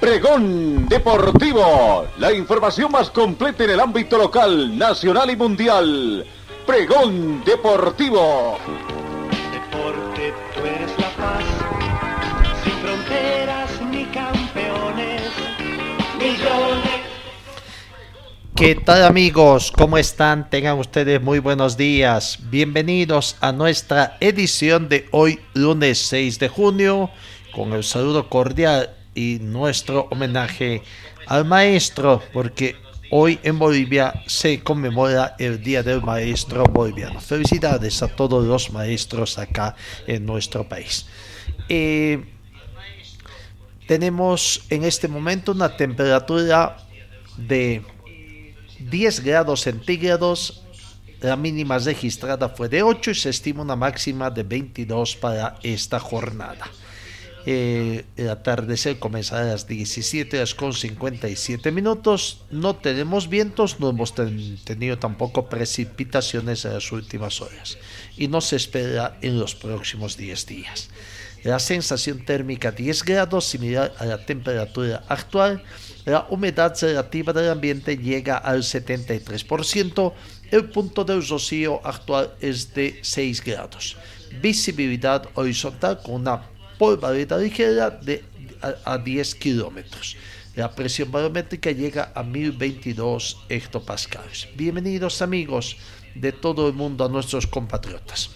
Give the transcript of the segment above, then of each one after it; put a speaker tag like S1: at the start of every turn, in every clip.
S1: Pregón Deportivo, la información más completa en el ámbito local, nacional y mundial. Pregón Deportivo.
S2: Deporte, tú eres la paz, sin fronteras ni campeones, millones.
S3: ¿Qué tal amigos? ¿Cómo están? Tengan ustedes muy buenos días. Bienvenidos a nuestra edición de hoy, lunes 6 de junio, con el saludo cordial y nuestro homenaje al maestro, porque hoy en Bolivia se conmemora el Día del Maestro Boliviano. Felicidades a todos los maestros acá en nuestro país. Eh, tenemos en este momento una temperatura de 10 grados centígrados. La mínima registrada fue de 8 y se estima una máxima de 22 para esta jornada. Eh, el atardecer comenzará a las 17 horas con 57 minutos. No tenemos vientos, no hemos ten- tenido tampoco precipitaciones en las últimas horas. Y no se espera en los próximos 10 días. La sensación térmica 10 grados, similar a la temperatura actual. La humedad relativa del ambiente llega al 73%. El punto del rocío actual es de 6 grados. Visibilidad horizontal con una polvareda ligera de a, a 10 kilómetros. La presión barométrica llega a 1022 hectopascales. Bienvenidos amigos de todo el mundo a nuestros compatriotas.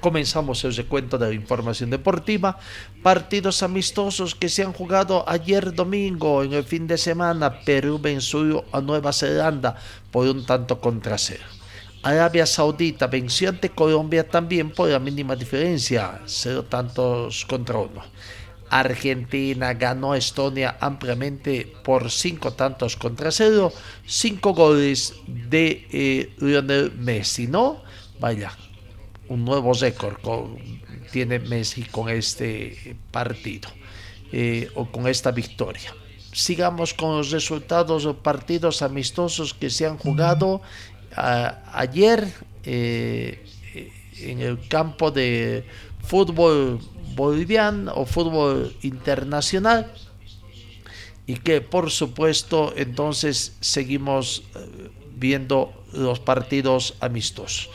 S3: Comenzamos el recuento de la información deportiva. Partidos amistosos que se han jugado ayer domingo en el fin de semana. Perú venció a Nueva Zelanda por un tanto contra cero. Arabia Saudita venció ante Colombia también por la mínima diferencia, cero tantos contra uno. Argentina ganó a Estonia ampliamente por cinco tantos contra cero, cinco goles de eh, Lionel Messi, ¿no? Vaya, un nuevo récord tiene Messi con este partido eh, o con esta victoria. Sigamos con los resultados de partidos amistosos que se han jugado ayer eh, eh, en el campo de fútbol boliviano o fútbol internacional y que por supuesto entonces seguimos eh, viendo los partidos amistosos.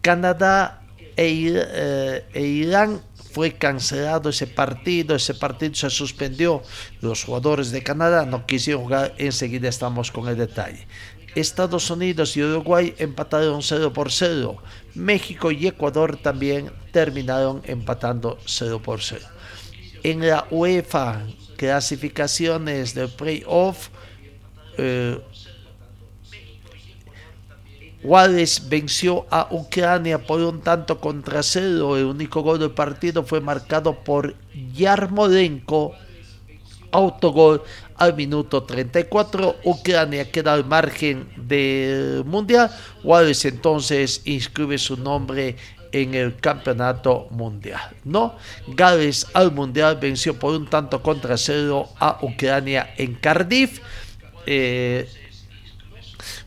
S3: Canadá e, e Irán fue cancelado ese partido, ese partido se suspendió, los jugadores de Canadá no quisieron jugar, enseguida estamos con el detalle. Estados Unidos y Uruguay empataron 0 por 0. México y Ecuador también terminaron empatando 0 por 0 en la UEFA clasificaciones del playoff, eh, Wales venció a Ucrania por un tanto contra cero. El único gol del partido fue marcado por Yarmolenko, autogol al minuto 34. Ucrania queda al margen del mundial. Wales entonces inscribe su nombre en el campeonato mundial. No, Gales al mundial venció por un tanto contra cero a Ucrania en Cardiff. Eh,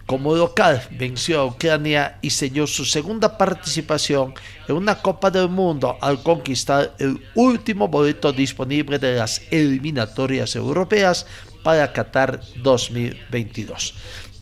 S3: como local venció a Ucrania y selló su segunda participación en una Copa del Mundo al conquistar el último boleto disponible de las eliminatorias europeas para Qatar 2022.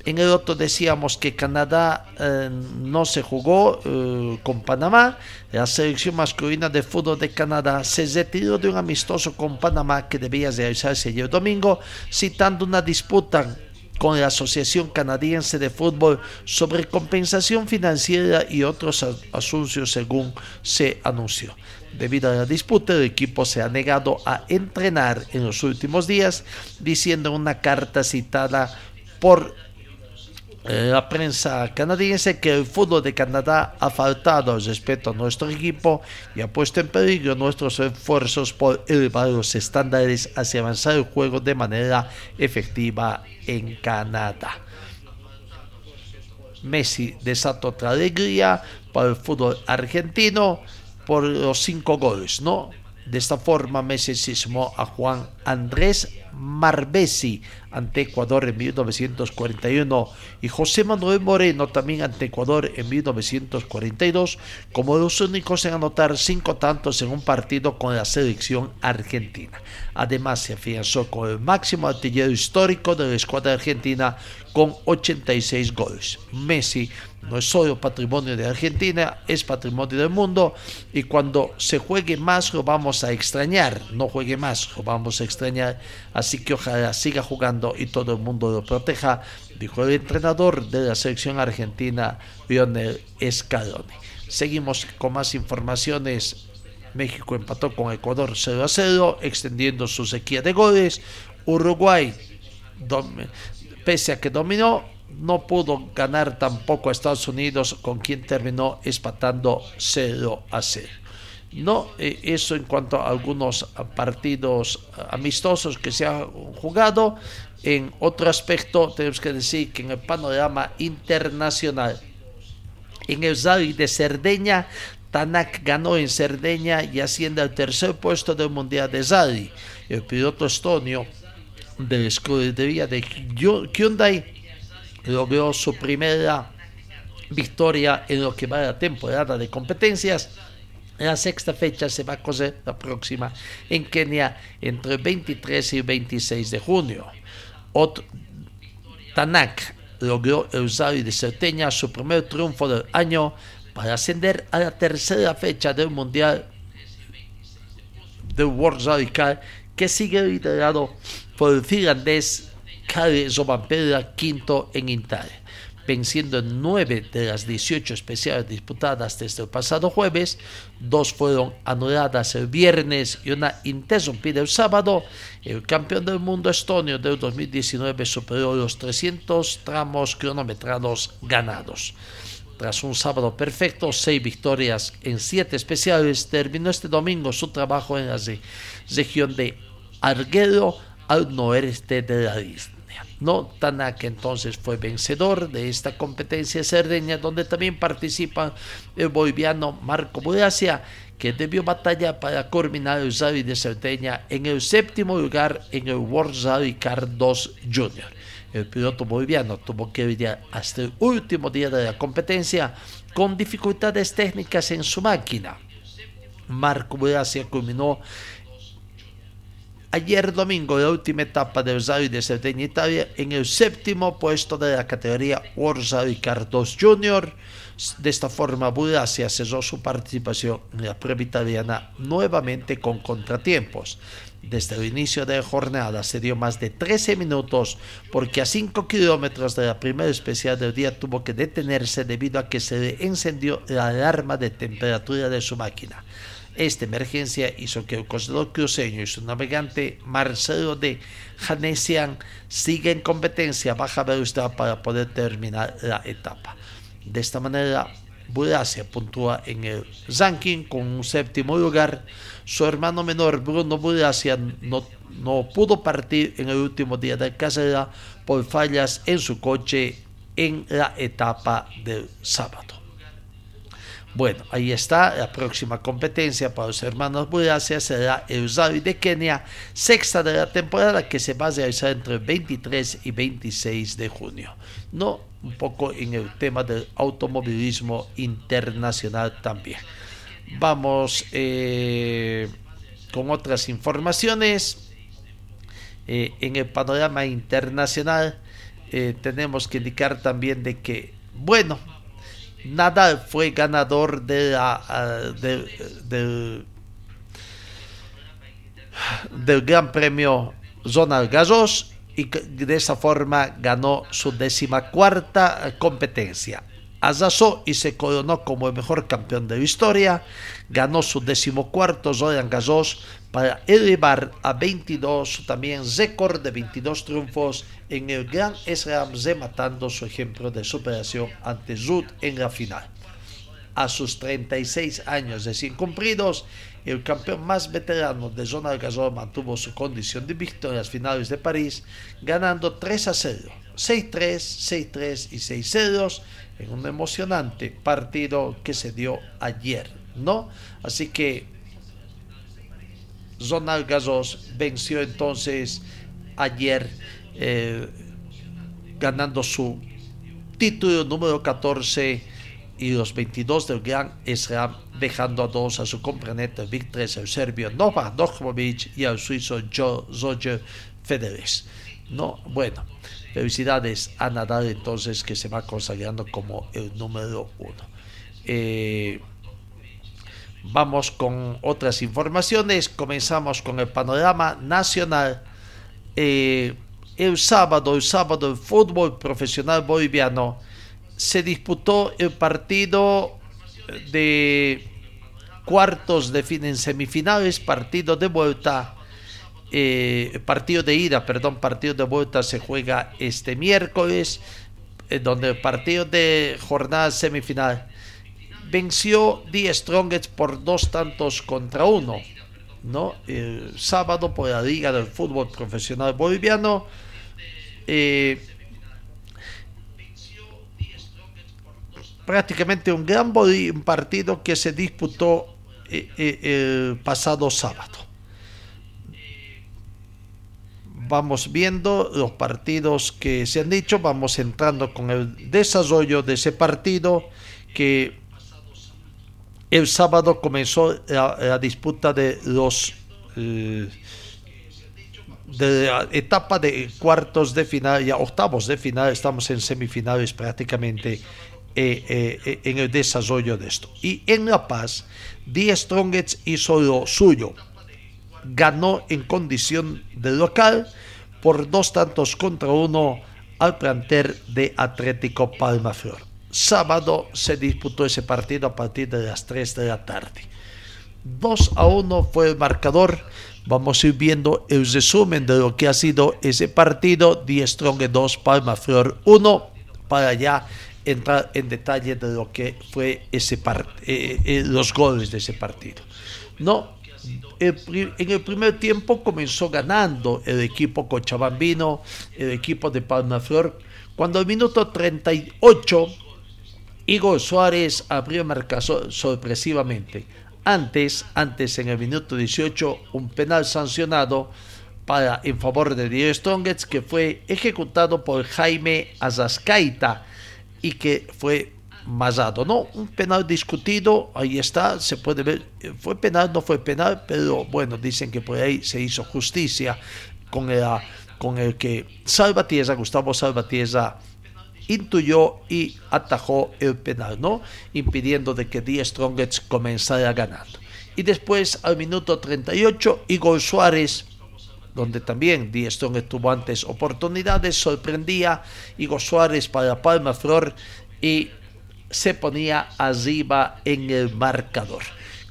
S3: En el otro decíamos que Canadá eh, no se jugó eh, con Panamá. La selección masculina de fútbol de Canadá se retiró de un amistoso con Panamá que debía realizarse ayer domingo, citando una disputa con la Asociación Canadiense de Fútbol sobre compensación financiera y otros asuntos según se anunció. Debido a la disputa, el equipo se ha negado a entrenar en los últimos días, diciendo en una carta citada por la prensa canadiense que el fútbol de Canadá ha faltado el respeto a nuestro equipo y ha puesto en peligro nuestros esfuerzos por elevar los estándares hacia avanzar el juego de manera efectiva en Canadá. Messi desató otra alegría para el fútbol argentino por los cinco goles, ¿no? De esta forma, Messi sismó a Juan Andrés Marbesi ante Ecuador en 1941 y José Manuel Moreno también ante Ecuador en 1942 como los únicos en anotar cinco tantos en un partido con la selección argentina. Además se afianzó con el máximo artillero histórico de la escuadra argentina con 86 goles. Messi no es solo patrimonio de Argentina, es patrimonio del mundo y cuando se juegue más lo vamos a extrañar, no juegue más lo vamos a extrañar, así que ojalá siga jugando y todo el mundo lo proteja, dijo el entrenador de la selección argentina, Lionel Scaloni. Seguimos con más informaciones. México empató con Ecuador 0 a 0, extendiendo su sequía de goles. Uruguay, pese a que dominó, no pudo ganar tampoco a Estados Unidos, con quien terminó espatando 0 a 0. No, eh, eso en cuanto a algunos partidos amistosos que se han jugado. En otro aspecto, tenemos que decir que en el panorama internacional, en el Zari de Cerdeña, Tanak ganó en Cerdeña y asciende al tercer puesto del Mundial de Zari. El piloto estonio de la escudería de Hyundai logró su primera victoria en lo que va de la temporada de competencias. La sexta fecha se va a coser la próxima en Kenia entre el 23 y el 26 de junio. Tanak logró el usuario de Certeña su primer triunfo del año para ascender a la tercera fecha del Mundial del World Rally que sigue liderado por el finlandés Kari Zobampera quinto en Inter, venciendo en nueve de las 18 especiales disputadas desde el pasado jueves, dos fueron anuladas el viernes y una interrumpida el sábado. El campeón del mundo estonio del 2019 superó los 300 tramos cronometrados ganados. Tras un sábado perfecto, seis victorias en siete especiales, terminó este domingo su trabajo en la región de Arguero al noreste de la isla. No Tanak entonces fue vencedor de esta competencia cerdeña donde también participa el boliviano Marco Buracia que debió batallar para culminar el Rally de Cerdeña en el séptimo lugar en el World Rally Car 2 Junior. El piloto boliviano tuvo que lidiar hasta el último día de la competencia con dificultades técnicas en su máquina. Marco Buracia culminó ayer domingo la última etapa del Rally de Cerdeña Italia en el séptimo puesto de la categoría World Rally Car 2 Junior. De esta forma, Buracia cesó su participación en la prueba italiana nuevamente con contratiempos. Desde el inicio de la jornada se dio más de 13 minutos porque a 5 kilómetros de la primera especial del día tuvo que detenerse debido a que se le encendió la alarma de temperatura de su máquina. Esta emergencia hizo que el costador cruceño y su navegante Marcelo de Janesian siga en competencia a baja velocidad para poder terminar la etapa. De esta manera, Buracia puntúa en el ranking con un séptimo lugar. Su hermano menor Bruno Buracia no, no pudo partir en el último día de carrera por fallas en su coche en la etapa del sábado. Bueno, ahí está la próxima competencia para los hermanos Buracia será Rally de Kenia, sexta de la temporada que se va a realizar entre el 23 y 26 de junio. No, un poco en el tema del automovilismo internacional también. Vamos eh, con otras informaciones. Eh, en el panorama internacional eh, tenemos que indicar también de que, bueno, Nadal fue ganador de la, del Gran Premio Ronald Garros y de esa forma ganó su décima cuarta competencia. Azazó y se coronó como el mejor campeón de la historia. Ganó su decimocuarto Roland Garros para elevar a 22 también récord de 22 triunfos en el Gran Slam, rematando su ejemplo de superación ante Ruth en la final. A sus 36 años de sin cumplidos, el campeón más veterano de Zona Garros mantuvo su condición de victorias finales de París, ganando 3 a 0, 6-3, 6-3 y 6-0 en un emocionante partido que se dio ayer, ¿no? Así que Zonal Garros venció entonces ayer eh, ganando su título número 14 y los 22 del Gran Slam, dejando a dos a su compañero Víctor, el serbio Novak Djokovic y al suizo Roger Federer. No, bueno, felicidades a Nadal entonces que se va consagrando como el número uno. Eh, vamos con otras informaciones. Comenzamos con el panorama nacional. Eh, el sábado, el sábado, el fútbol profesional boliviano se disputó el partido de cuartos de fin en semifinales, partido de vuelta, eh, partido de ida, perdón, partido de vuelta se juega este miércoles, eh, donde el partido de jornada semifinal venció Die Strongest por dos tantos contra uno, ¿no? El sábado por la Liga del Fútbol Profesional Boliviano. Eh, prácticamente un gran partido que se disputó el pasado sábado. Vamos viendo los partidos que se han dicho, vamos entrando con el desarrollo de ese partido que el sábado comenzó la, disputa de los eh, de la etapa de cuartos de final, ya octavos de final, estamos en semifinales prácticamente eh, eh, en el desarrollo de esto. Y en La Paz, Die Strongets hizo lo suyo. Ganó en condición de local por dos tantos contra uno al planter de Atlético Palmaflor. Sábado se disputó ese partido a partir de las 3 de la tarde. 2 a 1 fue el marcador. Vamos a ir viendo el resumen de lo que ha sido ese partido. Die Strong 2, Palmaflor 1. Para allá entrar en detalle de lo que fue ese eh, eh, los goles de ese partido. No, en el primer tiempo comenzó ganando el equipo cochabambino, el equipo de Palmaflor, cuando al minuto 38 Igor Suárez abrió marcador sorpresivamente. Antes, antes en el minuto 18, un penal sancionado para, en favor de Diego Strongets que fue ejecutado por Jaime Azascaita y que fue masado, ¿no? Un penal discutido, ahí está, se puede ver, fue penal, no fue penal, pero bueno, dicen que por ahí se hizo justicia con el, con el que Salvatierra, Gustavo Salvatierra, intuyó y atajó el penal, ¿no? Impidiendo de que Die Strongets comenzara ganando. Y después, al minuto 38, Igor Suárez donde también Die Strong tuvo antes oportunidades, sorprendía Igor Suárez para Palma Flor y se ponía arriba en el marcador.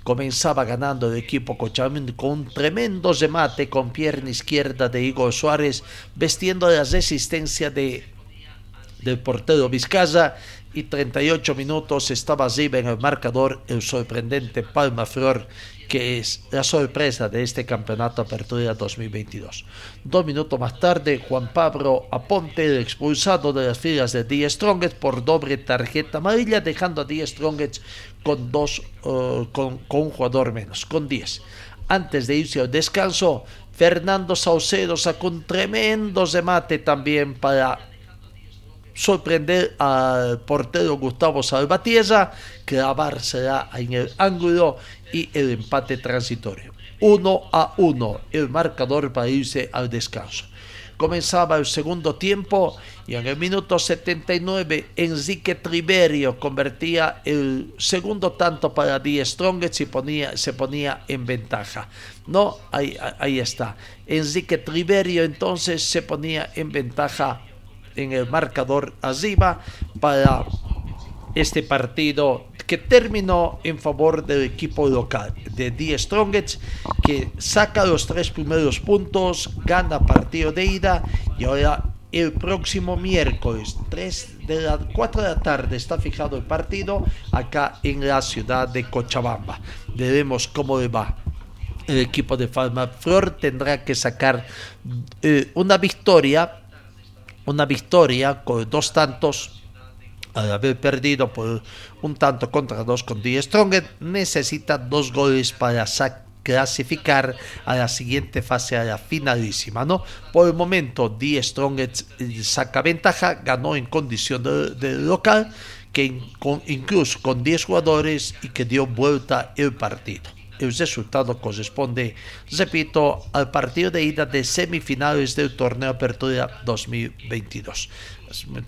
S3: Comenzaba ganando el equipo Cochabamba con un tremendo remate con pierna izquierda de Igor Suárez, vestiendo la resistencia de, del portero Vizcaya y 38 minutos estaba arriba en el marcador el sorprendente Palma Flor que es la sorpresa de este campeonato Apertura 2022. Dos minutos más tarde, Juan Pablo Aponte, el expulsado de las filas de Die Strongest por doble tarjeta amarilla, dejando a Die Strongest con, dos, eh, con, con, un jugador menos, con 10. Antes de irse al descanso, Fernando Saucedo sacó un tremendo remate también para sorprender al portero Gustavo Salvatierra, clavársela en el ángulo y el empate transitorio. 1 a 1 el marcador para irse al descanso. Comenzaba el segundo tiempo y en el minuto 79 Enrique Triverio convertía el segundo tanto para Die Strongest y ponía, se ponía en ventaja. No, ahí, ahí está. Enrique Triverio entonces se ponía en ventaja en el marcador arriba para este partido que terminó en favor del equipo local de The Strongest que saca los tres primeros puntos, gana partido de ida y ahora el próximo miércoles 3 de la 4 de la tarde está fijado el partido acá en la ciudad de Cochabamba. Veremos cómo le va. El equipo de Farma Flor tendrá que sacar eh, una victoria, una victoria con dos tantos al haber perdido por un tanto contra dos con Die Stronger, necesita dos goles para clasificar a la siguiente fase, a la finalísima. ¿no? Por el momento, Die Stronger saca ventaja, ganó en condición de, local, que incluso con 10 jugadores y que dio vuelta el partido. El resultado corresponde, repito, al partido de ida de semifinales del torneo Apertura 2022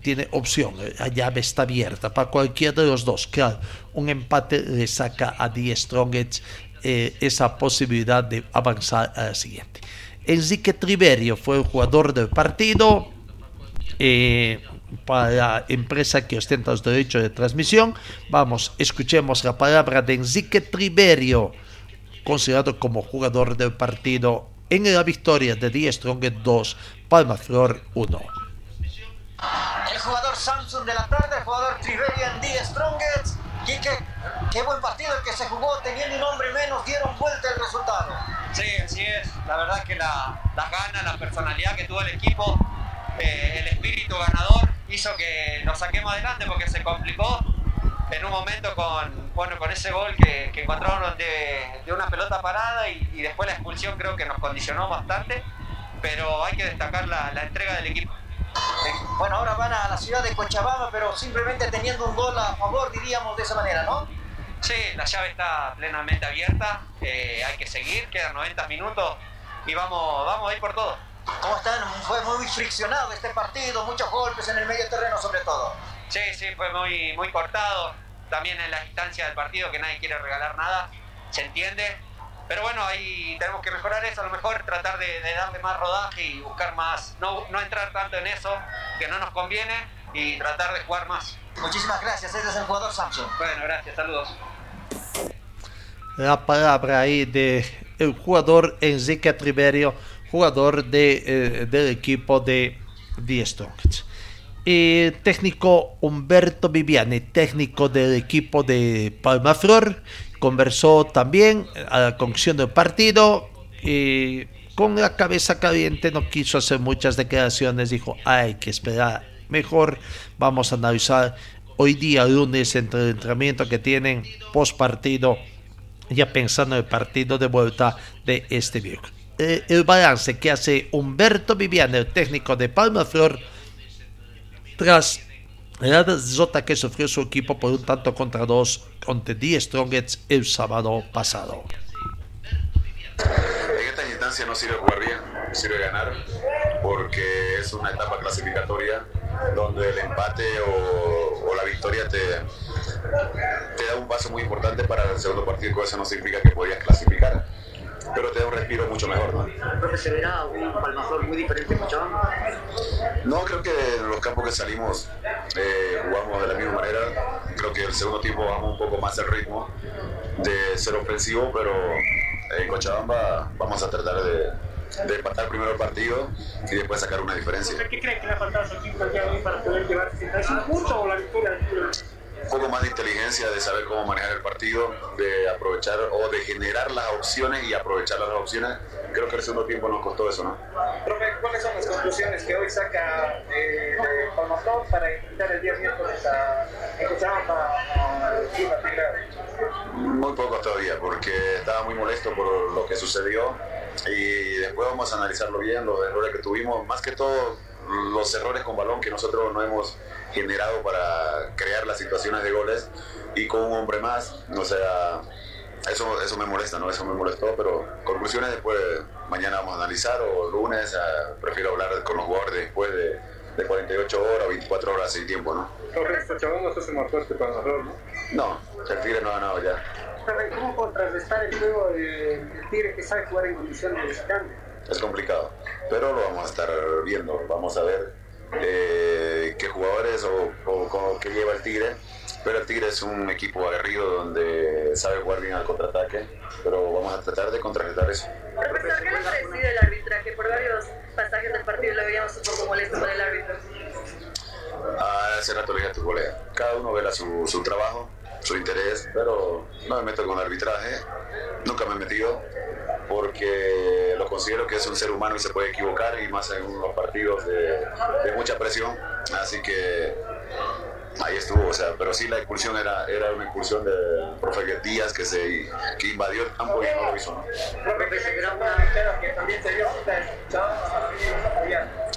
S3: tiene opción, eh, la llave está abierta para cualquiera de los dos. Claro, un empate le saca a Die Strongest eh, esa posibilidad de avanzar a la siguiente. Enrique Triverio fue el jugador del partido eh, para la empresa que ostenta los derechos de transmisión. Vamos, escuchemos la palabra de Enrique Triverio, considerado como jugador del partido en la victoria de Die Strongest 2, Palma Flor 1
S4: el jugador Samsung de la tarde, el jugador Triverian D. Strongest. Y qué buen partido el que se jugó, teniendo un hombre menos, dieron vuelta el resultado.
S5: Sí, así es. La verdad que la, las ganas, la personalidad que tuvo el equipo, eh, el espíritu ganador, hizo que nos saquemos adelante porque se complicó en un momento con, bueno, con ese gol que, que encontraron de, de, una pelota parada y, y, después la expulsión creo que nos condicionó bastante, pero hay que destacar la, la entrega del equipo.
S4: Bueno, ahora van a la ciudad de Cochabamba, pero simplemente teniendo un gol a favor, diríamos de esa manera, ¿no?
S5: Sí, la llave está plenamente abierta, eh, hay que seguir, quedan 90 minutos y vamos, vamos a ir por todo.
S4: ¿Cómo están? Fue muy friccionado este partido, muchos golpes en el medio terreno sobre todo.
S5: Sí, sí, fue muy, muy cortado, también en la instancia del partido que nadie quiere regalar nada, se entiende, pero bueno, ahí tenemos que mejorar eso, a lo mejor tratar de, darle más rodaje y buscar más, no, no, entrar tanto en eso que no nos conviene y tratar de jugar más.
S4: Muchísimas gracias, ese es el jugador Samsung.
S5: Bueno, gracias, saludos.
S3: La palabra ahí de el jugador Enrique Triverio, jugador de, eh, del equipo de The Strongest. Y técnico Humberto Viviani, técnico del equipo de Palma Flor, conversó también a la conclusión del partido con la cabeza caliente no quiso hacer muchas declaraciones, dijo hay que esperar mejor, vamos a analizar hoy día lunes entre el entrenamiento que tienen post partido, ya pensando en el partido de vuelta de este viernes. Eh, el balance que hace Humberto Viviani, el técnico de Palma Flor, tras la derrota que sufrió su equipo por un tanto contra dos contra The Strongest el sábado pasado.
S6: En esta instancia no sirve jugar bien, sirve ganar, porque es una etapa clasificatoria donde el empate o, la victoria te, te, da un paso muy importante para el segundo partido, eso no significa que podías clasificar pero te da un respiro mucho mejor.
S4: ¿no? Profe, ¿se verá un palmazón muy diferente en Cochabamba?
S6: No, creo que en los campos que salimos eh, jugamos de la misma manera. Creo que el segundo tiempo bajamos un poco más el ritmo de ser ofensivo, pero en Cochabamba vamos a tratar de, de empatar primero el partido y después sacar una diferencia.
S4: ¿Qué cree que le ha faltado a su equipo el día de hoy para poder llevarse un punto o la victoria?
S6: Un poco más de inteligencia, de saber cómo manejar el partido, de aprovechar o de generar las opciones y aprovechar las opciones. Creo que el segundo tiempo nos costó eso, ¿no?
S4: Profe, ¿cuáles son las conclusiones que hoy saca eh, de para enfrentar el día miércoles a
S6: Muy poco todavía, porque estaba muy molesto por lo que sucedió y después vamos a analizarlo bien, los errores que tuvimos, más que todo los errores con balón que nosotros no hemos generado para crear las situaciones de goles y con un hombre más, o sea, eso, eso me molesta, ¿no? Eso me molestó, pero conclusiones después, mañana vamos a analizar o lunes, eh, prefiero hablar con los jugadores después de, de 48 horas o 24 horas sin tiempo, ¿no?
S4: Chabón no se más fuerte para nosotros, ¿no?
S6: No, el Tigre no ha ganado ya.
S4: ¿Cómo contrarrestar el juego del Tigre que sabe jugar en condiciones de visitante?
S6: Es complicado, pero lo vamos a estar viendo, vamos a ver eh, qué jugadores o, o, qué lleva el Tigre Pero el Tigre es un equipo aguerrido donde sabe jugar bien al contraataque, pero vamos a tratar de contrarrestar eso.
S7: Profesor, ¿qué le parecido el arbitraje? Por varios pasajes del partido lo veíamos un poco molesto con el árbitro.
S6: Ah, hace rato le dije a tu colega, cada uno vela su, su trabajo, su interés, pero no me meto con el arbitraje, nunca me he metido, porque lo considero que es un ser humano y se puede equivocar, y más en unos partidos de, mucha presión, así que ahí estuvo, o sea, pero sí la expulsión era, era una expulsión del profe Díaz que, se, que invadió el campo y no lo hizo, ¿no?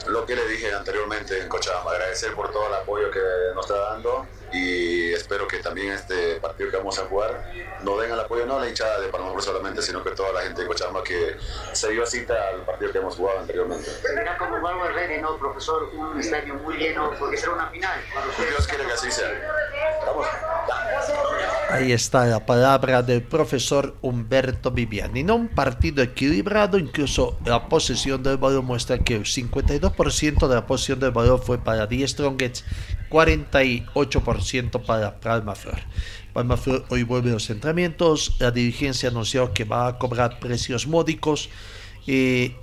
S6: Lo que le dije anteriormente en Cochabamba, agradecer por todo el apoyo que nos está dando y espero que también este partido que vamos a jugar nos den el apoyo, no a la hinchada de Panamá solamente, sino que toda la gente de Cochabamba que se dio cita al partido que hemos jugado anteriormente.
S8: Será como Bárbara Reyes, ¿no, profesor? Un estadio muy lleno, porque será una final.
S6: Dios quiere que así sea. Vamos.
S3: Ahí está la palabra del profesor Humberto Viviani. No un partido equilibrado, incluso la posesión del balón muestra que el 52% de la posesión del balón fue para Die Strongets, 48% para Palma Flor. Hoy vuelve a los entrenamientos, la dirigencia anunció que va a cobrar precios módicos. Eh,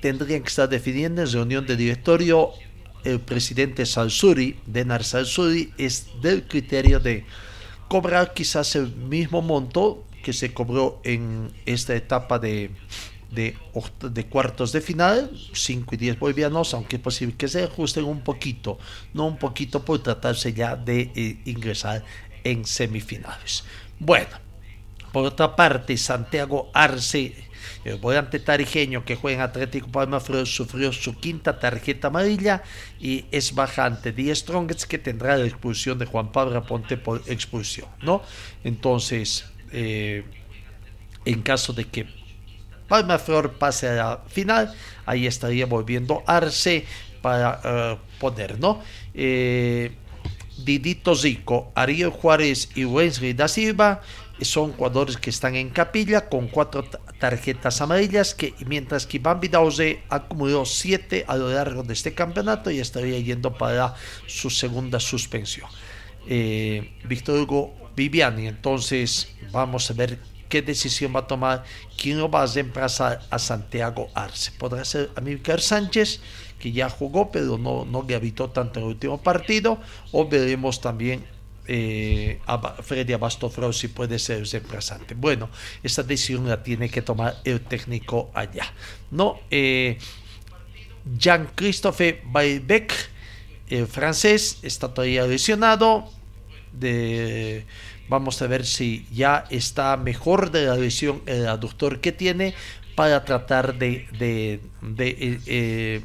S3: tendrían que estar definiendo en reunión de directorio el presidente Salsuri, Denar Salsuri, es del criterio de cobrar quizás el mismo monto que se cobró en esta etapa de, de, de, cuartos de final, 5 y 10 bolivianos, aunque es posible que se ajusten un poquito, no un poquito por tratarse ya de eh, ingresar en semifinales. Bueno, por otra parte, Santiago Arce el volante tarijeño que juega en Atlético Palma Flor sufrió su quinta tarjeta amarilla y es bajante. Die Strongets que tendrá la expulsión de Juan Pablo Aponte por expulsión, ¿no? Entonces, eh, en caso de que Palma Flor pase a la final, ahí estaría volviendo Arce para uh, poner, ¿no? Eh, Didito Zico, Ariel Juárez y Wesley da Silva son jugadores que están en capilla con cuatro tarjetas amarillas, que mientras que Iván Vidauze acumuló siete a lo largo de este campeonato y estaría yendo para su segunda suspensión. Eh, Víctor Hugo Viviani, entonces vamos a ver qué decisión va a tomar, quién lo va a reemplazar a Santiago Arce. Podrá ser Amílcar Sánchez, que ya jugó, pero no, no le habitó tanto en el último partido, o veremos también eh, Freddy Abastofro si puede ser reemplazante. Bueno, esta decisión la tiene que tomar el técnico allá. No, eh, Jean-Christophe Baybeck, el francés, está todavía lesionado. De, vamos a ver si ya está mejor de la lesión el aductor que tiene para tratar de, de, de eh, eh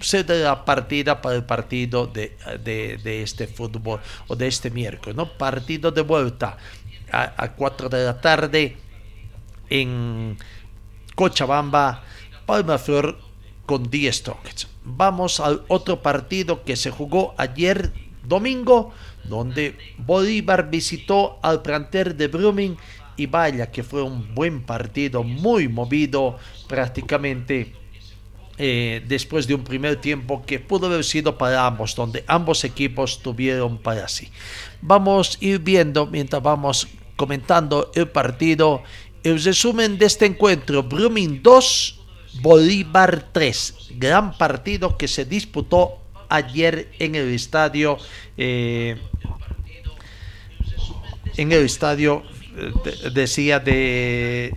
S3: ser de la partida para el partido de, de, este fútbol o de este miércoles, ¿no? Partido de vuelta a, a 4 de la tarde en Cochabamba, Palma Flor con 10 Strongets. Vamos al otro partido que se jugó ayer domingo, donde Bolívar visitó al planter de Brumming y vaya que fue un buen partido, muy movido prácticamente. Eh, después de un primer tiempo que pudo haber sido para ambos, donde ambos equipos tuvieron para sí. Vamos a ir viendo mientras vamos comentando el partido, el resumen de este encuentro, Brumming 2, Bolívar 3, gran partido que se disputó ayer en el estadio, eh, en el estadio decía de,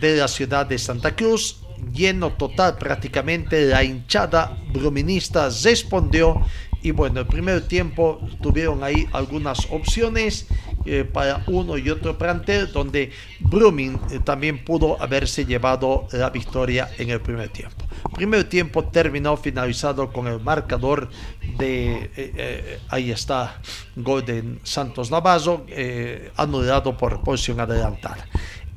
S3: de la ciudad de Santa Cruz, lleno total prácticamente, la hinchada bruminista respondió y bueno, el primer tiempo tuvieron ahí algunas opciones eh, para uno y otro plantel donde Brumming eh, también pudo haberse llevado la victoria en el primer tiempo. Primer tiempo terminó finalizado con el marcador de, eh, ahí está, gol de Santos Navazo, anulado por posición adelantada.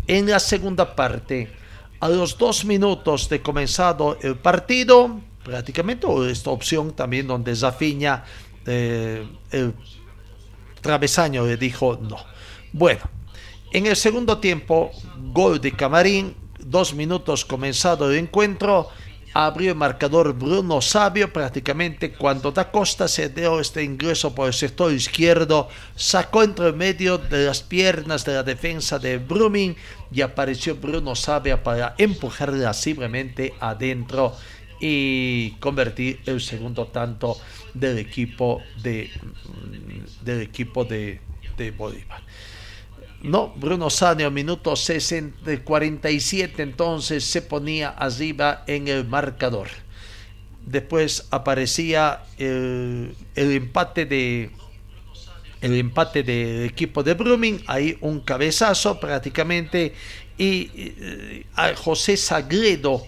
S3: En la segunda parte, a los dos minutos de comenzado el partido, prácticamente, o esta opción también donde Zafiña, el travesaño, le dijo no. Bueno, en el segundo tiempo, gol de Camarín, dos minutos comenzado el encuentro abrió el marcador Bruno Sabio prácticamente cuando Da Costa se dio este ingreso por el sector izquierdo, sacó entre medio de las piernas de la defensa de Brumming y apareció Bruno Sabio para empujarla simplemente adentro y convertir el segundo tanto del equipo de del equipo de, de Bolívar. No, Bruno Sanio, minuto 60, 47, entonces se ponía arriba en el marcador. Después aparecía el, empate de el empate del equipo de Brumming, ahí un cabezazo prácticamente, y eh, a José Sagredo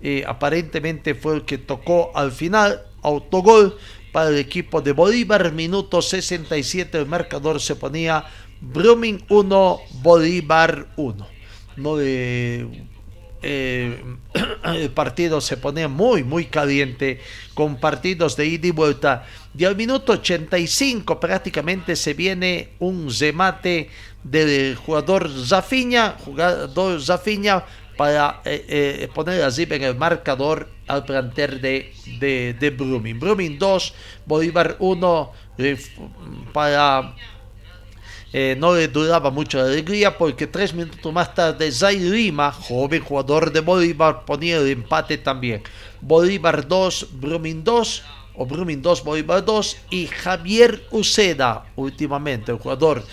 S3: eh, aparentemente fue el que tocó al final, autogol para el equipo de Bolívar, minuto 67, el marcador se ponía Brumming 1, Bolívar 1. No de, eh, el partido se ponía muy, muy caliente con partidos de ida y vuelta. Y al minuto 85 prácticamente se viene un remate del jugador Zafiña, jugador Zafiña para eh, eh, poner así en el marcador al planter de, de, de Brumming. Brumming 2, Bolívar 1 para eh, no le duraba mucho la alegría porque tres minutos más tarde Zay Lima, joven jugador de Bolívar, ponía el empate también. Bolívar 2, Brumming 2, o Brumming 2, Bolívar 2 y Javier Uceda, últimamente, el jugador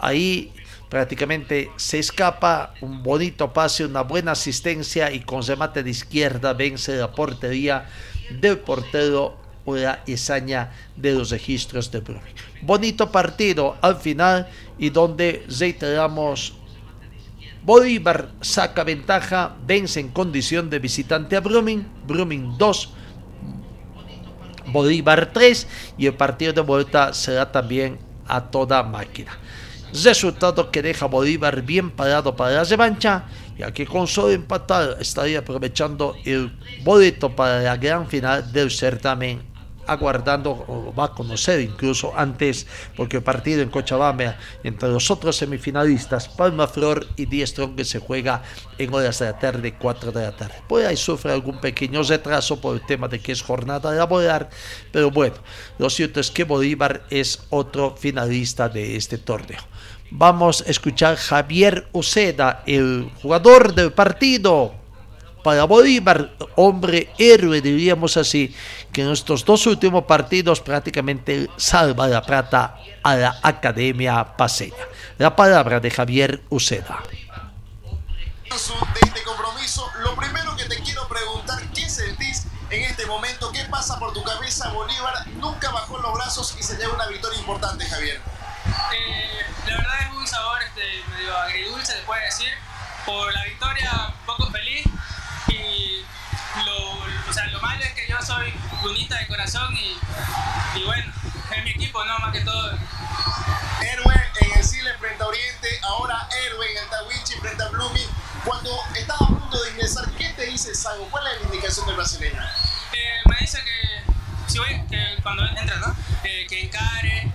S3: ahí prácticamente se escapa, un bonito pase, una buena asistencia y con remate de izquierda vence la portería del portero la hazaña de los registros de Brumming. Bonito partido al final y donde reiteramos Bolívar saca ventaja, vence en condición de visitante a Brumming, Brumming 2, Bolívar 3 y el partido de vuelta será también a toda máquina. Resultado que deja Bolívar bien parado para la revancha, ya que con solo empatar estaría aprovechando el boleto para la gran final del certamen aguardando o va a conocer incluso antes, porque el partido en Cochabamba entre los otros semifinalistas, Palma Flor y Diestrón que se juega en horas de la tarde, 4 de la tarde. Pues ahí sufre algún pequeño retraso por el tema de que es jornada laboral, pero bueno, lo cierto es que Bolívar es otro finalista de este torneo. Vamos a escuchar Javier Uceda, el jugador del partido para Bolívar, hombre héroe, diríamos así, que en estos dos últimos partidos prácticamente salva la plata a la Academia Paseña. La palabra de Javier Uceda.
S9: De este compromiso, lo primero que te quiero preguntar, ¿qué sentís en este momento? ¿Qué pasa por tu cabeza? Bolívar nunca bajó los brazos y se lleva una victoria importante, Javier.
S10: Eh, la verdad es un sabor este, medio agridulce, se puede decir. Por la victoria, poco feliz, y lo, o sea, lo malo es que yo soy bonita de corazón y, y bueno, es mi equipo, ¿no? Más que todo.
S9: Héroe en el Chile frente a Oriente, ahora héroe en el Tawichi frente a Blumi. Cuando estaba a punto de ingresar, ¿qué te dice Sago? ¿Cuál es la indicación del brasileño?
S10: Eh, me dice que, si voy, que cuando entra, ¿no? Eh, que encare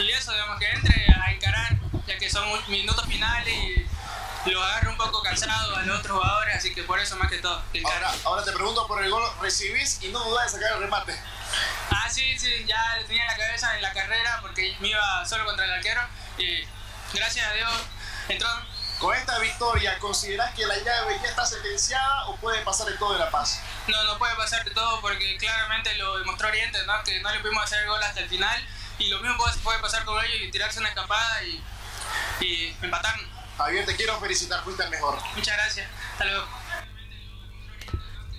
S10: y eso, digamos, que entre a encarar, ya que son minutos finales y lo agarro un poco cansado a los otros jugadores, así que por eso más que todo.
S9: Ahora, ahora te pregunto por el gol, recibís y no dudas de sacar el remate.
S10: Ah, sí, sí, ya tenía la cabeza en la carrera porque me iba solo contra el arquero y gracias a Dios entró.
S9: Con esta victoria, ¿considerás que la llave ya está sentenciada o puede pasar de todo en La Paz?
S10: No, no puede pasar de todo porque claramente lo demostró Oriente, ¿no? que no le pudimos hacer el gol hasta el final y lo mismo puede pasar con ellos y tirarse una escapada y, y empatarnos.
S9: Javier, te quiero felicitar, fuiste el mejor.
S10: Muchas gracias. Hasta luego.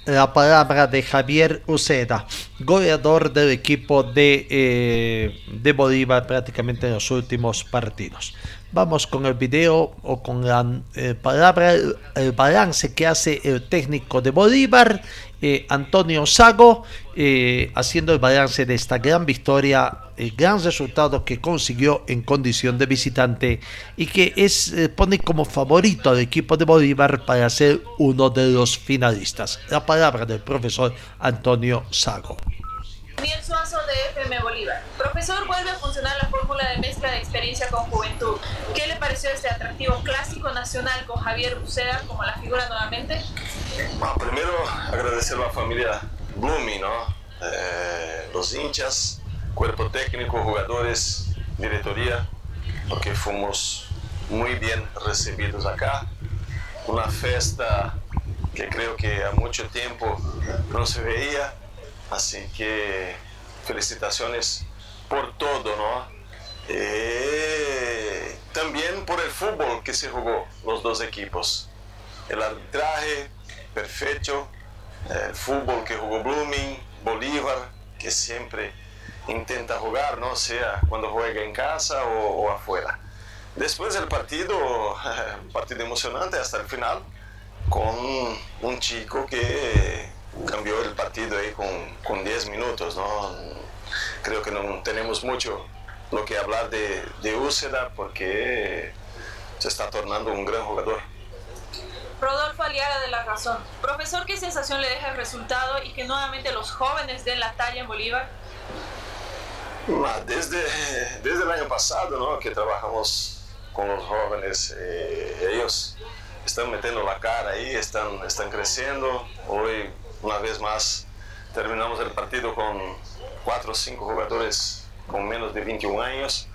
S3: La palabra de Javier Uceda, goleador del equipo de, eh, de Bolívar prácticamente en los últimos partidos. Vamos con el video o con la eh, palabra, el, balance que hace el técnico de Bolívar, eh, Antonio Sago, eh, haciendo el balance de esta gran victoria, el gran resultado que consiguió en condición de visitante y que es, pone como favorito al equipo de Bolívar para ser uno de los finalistas. La palabra del profesor Antonio Sago.
S7: Daniel Suazo de FM Bolívar. Profesor, vuelve a funcionar la fórmula de mezcla de experiencia con juventud. ¿Qué le pareció este atractivo clásico nacional con Javier Buceda como la figura nuevamente?
S11: Bueno, agradecer a la familia Blooming, ¿no? Eh, los hinchas, cuerpo técnico, jugadores, diretoría, porque fuimos muy bien recibidos acá. Una fiesta que creo que a mucho tiempo no se veía, así que felicitaciones por todo, ¿no? Eh, también por el fútbol que se jugó los dos equipos. El arbitraje perfecto, el fútbol que jugó Blooming, Bolívar, que siempre intenta jugar, no sea cuando juega en casa o, afuera. Después del partido, un partido emocionante hasta el final, con un chico que cambió el partido ahí con, con 10 minutos. ¿no? Creo que no tenemos mucho lo que hablar de, de porque se está tornando un gran jugador.
S7: Rodolfo Aliaga de La Razón. Profesor, ¿qué sensación le deja el resultado y que nuevamente los jóvenes den la talla en Bolívar?
S11: Desde, desde el año pasado ¿no? que trabajamos con los jóvenes, eh, ellos están metiendo la cara ahí, están, están creciendo. Hoy, una vez más, terminamos el partido con cuatro o cinco jugadores con menos de 21 años.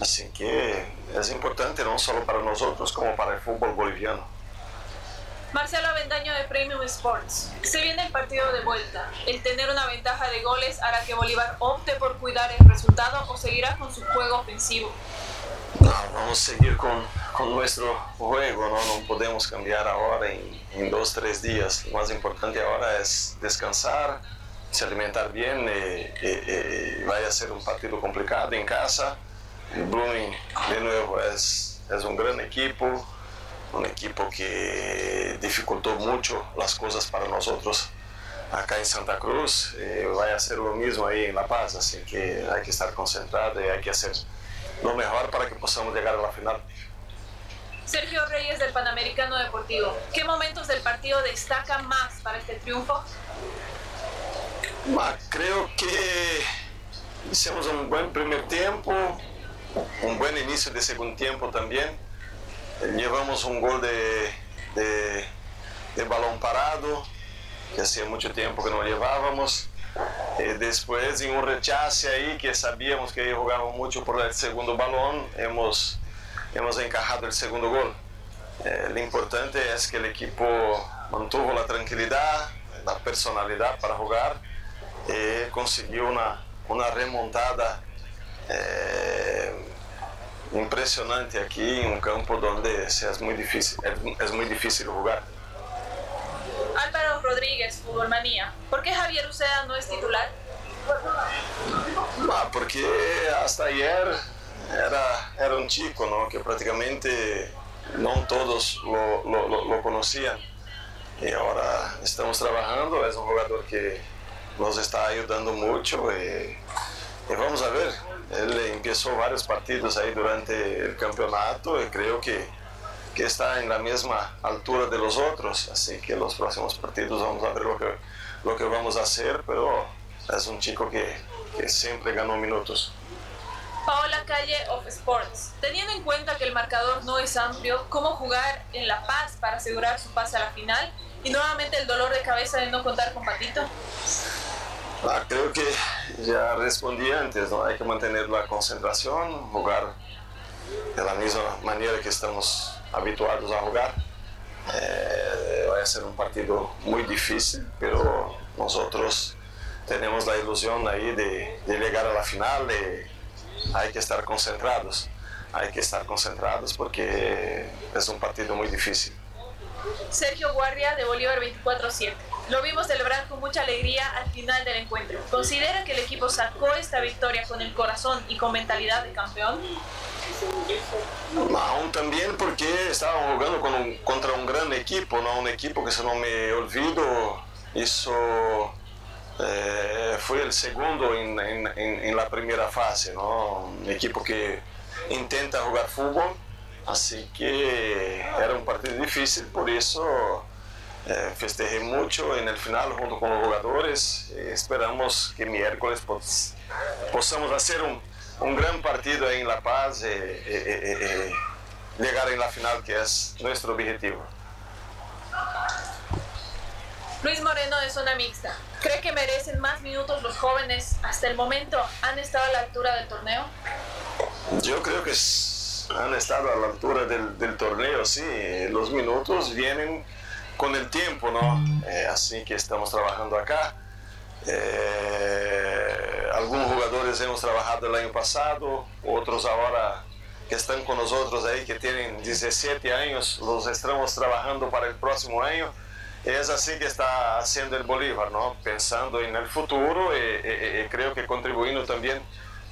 S11: Así que es importante no solo para nosotros, como para el fútbol boliviano.
S7: Marcelo Avendaño de Premium Sports. Se viene el partido de vuelta. ¿El tener una ventaja de goles hará que Bolívar opte por cuidar el resultado o seguirá con su juego ofensivo?
S11: No, vamos a seguir con, con nuestro juego, ¿no? no podemos cambiar ahora en, en, dos, tres días. Lo más importante ahora es descansar, se alimentar bien. Eh, eh, eh, vaya a ser un partido complicado en casa. Blooming, de nuevo, es, es un gran equipo un equipo que dificultó mucho las cosas para nosotros acá en Santa Cruz. Eh, vaya a hacer lo mismo ahí en La Paz, así que hay que estar concentrado y hay que hacer lo mejor para que podamos llegar a la final.
S7: Sergio Reyes del Panamericano Deportivo, ¿qué momentos del partido destacan más para este triunfo?
S11: Ma, creo que hicimos un buen primer tiempo, un buen inicio de segundo tiempo también llevamos un gol de, de, balón parado, que hacía mucho tiempo que no llevábamos. Eh, después, en un rechace ahí, que sabíamos que jugaban mucho por el segundo balón, hemos, hemos encajado el segundo gol. Eh, lo importante es que el equipo mantuvo la tranquilidad, la personalidad para jugar y consiguió una, una remontada. Eh, impresionante aquí en un campo donde es muy difícil, es muy difícil jugar.
S7: Álvaro Rodríguez, Manía. ¿Por qué Javier Uceda no es titular?
S11: Ah, porque hasta ayer era, era un chico ¿no? que prácticamente no todos lo, lo, lo, conocían. Y ahora estamos trabajando, es un jugador que nos está ayudando mucho y, y vamos a ver él empezó varios partidos ahí durante el campeonato y creo que, que, está en la misma altura de los otros. Así que los próximos partidos vamos a ver lo que, lo que vamos a hacer, pero es un chico que, que siempre ganó minutos.
S7: Paola Calle of Sports. Teniendo en cuenta que el marcador no es amplio, ¿cómo jugar en La Paz para asegurar su pase a la final? Y nuevamente el dolor de cabeza de no contar con Patito.
S11: Ah, creo que ya respondí antes, ¿no? Hay que mantener la concentración, jugar de la misma manera que estamos habituados a jugar. Eh, va a ser un partido muy difícil, pero nosotros tenemos la ilusión ahí de, llegar a la final hay que estar concentrados. Hay que estar concentrados porque es un partido muy difícil.
S7: Sergio Guardia de Bolívar 24-7. Lo vimos celebrar con mucha alegría al final del encuentro. ¿Considera que el equipo sacó esta victoria con el corazón y con mentalidad de campeón?
S11: Aún también porque estaban jugando con un, contra un gran equipo, ¿no? un equipo que si no me olvido hizo, eh, fue el segundo en, en, en, la primera fase, ¿no? un equipo que intenta jugar fútbol Así que era un partido difícil, por eso eh, festejé mucho en el final junto con los jugadores. esperamos que miércoles pos, podamos hacer un, un, gran partido ahí en La Paz y eh, eh, llegar en la final, que es nuestro objetivo.
S7: Luis Moreno de zona mixta. ¿Cree que merecen más minutos los jóvenes hasta el momento? ¿Han estado a la altura del torneo?
S11: Yo creo que han estado a la altura del, del torneo, sí. Los minutos vienen con el tiempo, ¿no? Eh, así que estamos trabajando acá. Eh, algunos jugadores hemos trabajado el año pasado, otros ahora que están con nosotros ahí, que tienen 17 años, los estamos trabajando para el próximo año. Es así que está haciendo el Bolívar, ¿no? Pensando en el futuro y, creo que contribuyendo también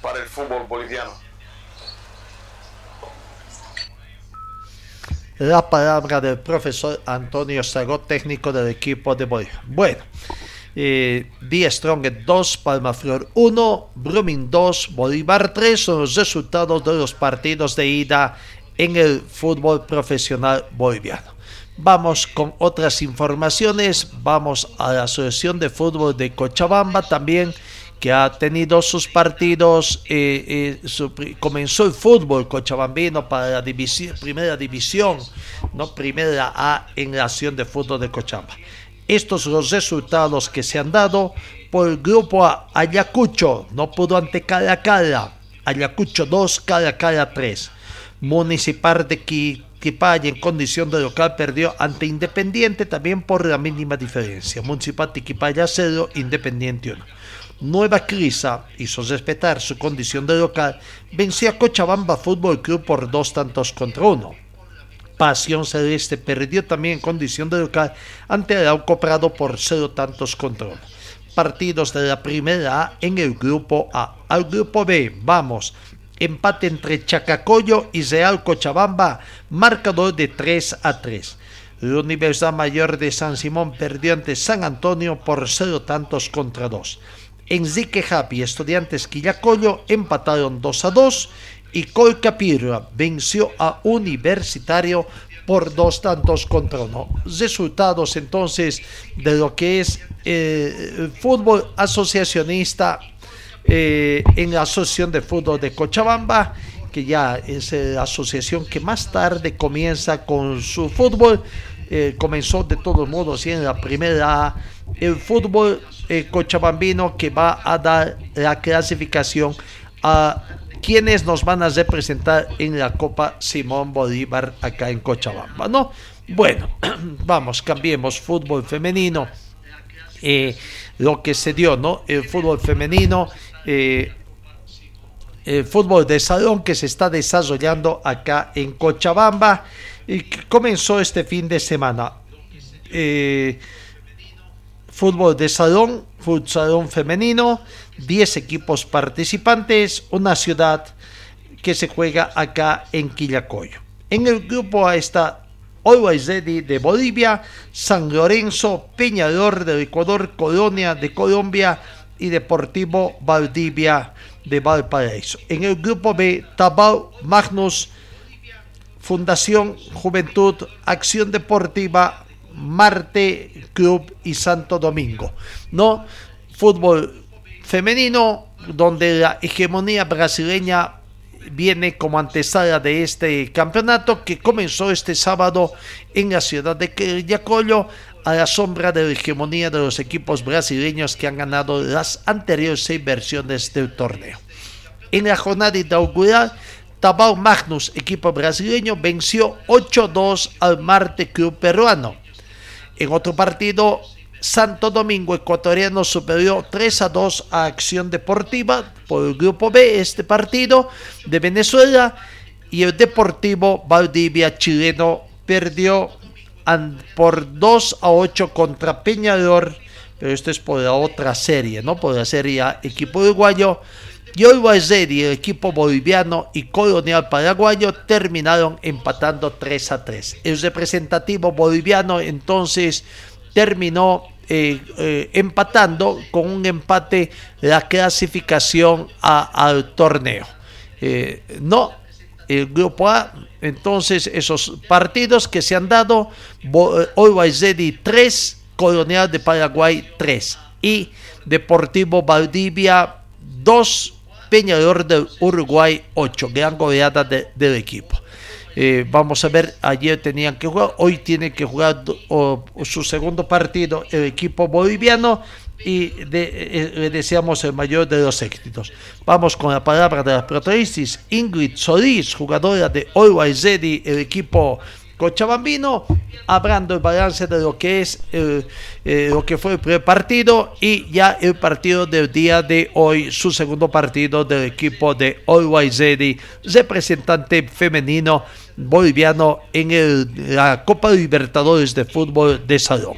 S11: para el fútbol boliviano.
S3: La palabra del profesor Antonio Saró, técnico del equipo de Bolívar. Bueno, eh, Strong 2, Palmaflor 1, Brumming 2, Bolívar 3 son los resultados de los partidos de ida en el fútbol profesional boliviano. Vamos con otras informaciones. Vamos a la Asociación de Fútbol de Cochabamba también, que ha tenido sus partidos. eh, eh, comenzó el fútbol cochabambino para la primera división, no primera A en la Asociación de Fútbol de Cochabamba. Estos son los resultados que se han dado por el grupo A. Ayacucho no pudo ante Caracala. Ayacucho 2, Caracala 3. Municipal de Qui- Quipaya en condición de local perdió ante Independiente también por la mínima diferencia. Municipal de Quipaya 0, Independiente 1. Nueva Crisa hizo respetar su condición de local, venció a Cochabamba Fútbol Club por dos tantos contra uno. Pasión Celeste perdió también en condición de local ante Arauco Prado por cero tantos contra uno. Partidos de la primera A en el grupo A. Al grupo B, vamos. Empate entre Chacacoyo y Real Cochabamba, marcador de 3 a 3. La Universidad Mayor de San Simón perdió ante San Antonio por cero tantos contra dos. Enrique Happy Estudiantes Quillacollo empataron 2 a 2 y Colcapirra venció a Universitario por dos tantos contra uno. Resultados entonces de lo que es eh, el fútbol asociacionista eh, en la Asociación de Fútbol de Cochabamba, que ya es eh, la asociación que más tarde comienza con su fútbol. Eh, comenzó de todos modos en la primera el fútbol eh, cochabambino que va a dar la clasificación a quienes nos van a representar en la Copa Simón Bolívar acá en Cochabamba, ¿no? Bueno, vamos, cambiemos fútbol femenino. Eh, lo que se dio, ¿no? El fútbol femenino, eh, el fútbol de salón que se está desarrollando acá en Cochabamba y comenzó este fin de semana. Fútbol de salón, futsalón femenino, 10 equipos participantes, una ciudad que se juega acá en Quillacoyo. En el grupo A está Always Ready de Bolivia, San Lorenzo, Peñador del Ecuador, Colonia de Colombia y Deportivo Valdivia de Valparaíso. En el grupo B, Tabao, Magnus, Fundación Juventud, Acción Deportiva, Marte Club y Santo Domingo. ¿No? Fútbol femenino, donde la hegemonía brasileña viene como antesala de este campeonato que comenzó este sábado en la ciudad de Quillacollo a la sombra de la hegemonía de los equipos brasileños que han ganado las anteriores seis versiones del torneo. En la jornada inaugural, Tabao Magnus, equipo brasileño, venció 8-2 al Marte Club peruano. En otro partido, Santo Domingo ecuatoriano superó 3 a 2 a Acción Deportiva por el grupo B este partido de Venezuela y el Deportivo Valdivia chileno perdió por 2 a 8 contra Peñador, pero esto es por la otra serie, ¿no? Por la serie equipo uruguayo. Y Always Ready, el equipo boliviano y colonial paraguayo terminaron empatando 3 a 3. El representativo boliviano entonces terminó eh, eh, empatando con un empate la clasificación al torneo. Eh, no, el grupo A, entonces esos partidos que se han dado, Always Ready 3, Colonial de Paraguay 3 y Deportivo Valdivia 2, Peñador del Uruguay 8, gran goleada de- del equipo. Eh, vamos a ver, ayer tenían que jugar, hoy tiene que jugar su segundo partido el equipo boliviano y de, le deseamos el mayor de los éxitos. Vamos con la palabra de las protagonistas. Ingrid Solís, jugadora de Always Ready, el equipo Cochabambino, hablando el balance de lo que es eh, lo que fue el primer partido y ya el partido del día de hoy, su segundo partido del equipo de Always Ready, representante femenino boliviano en el, la Copa Libertadores de Fútbol de Salón.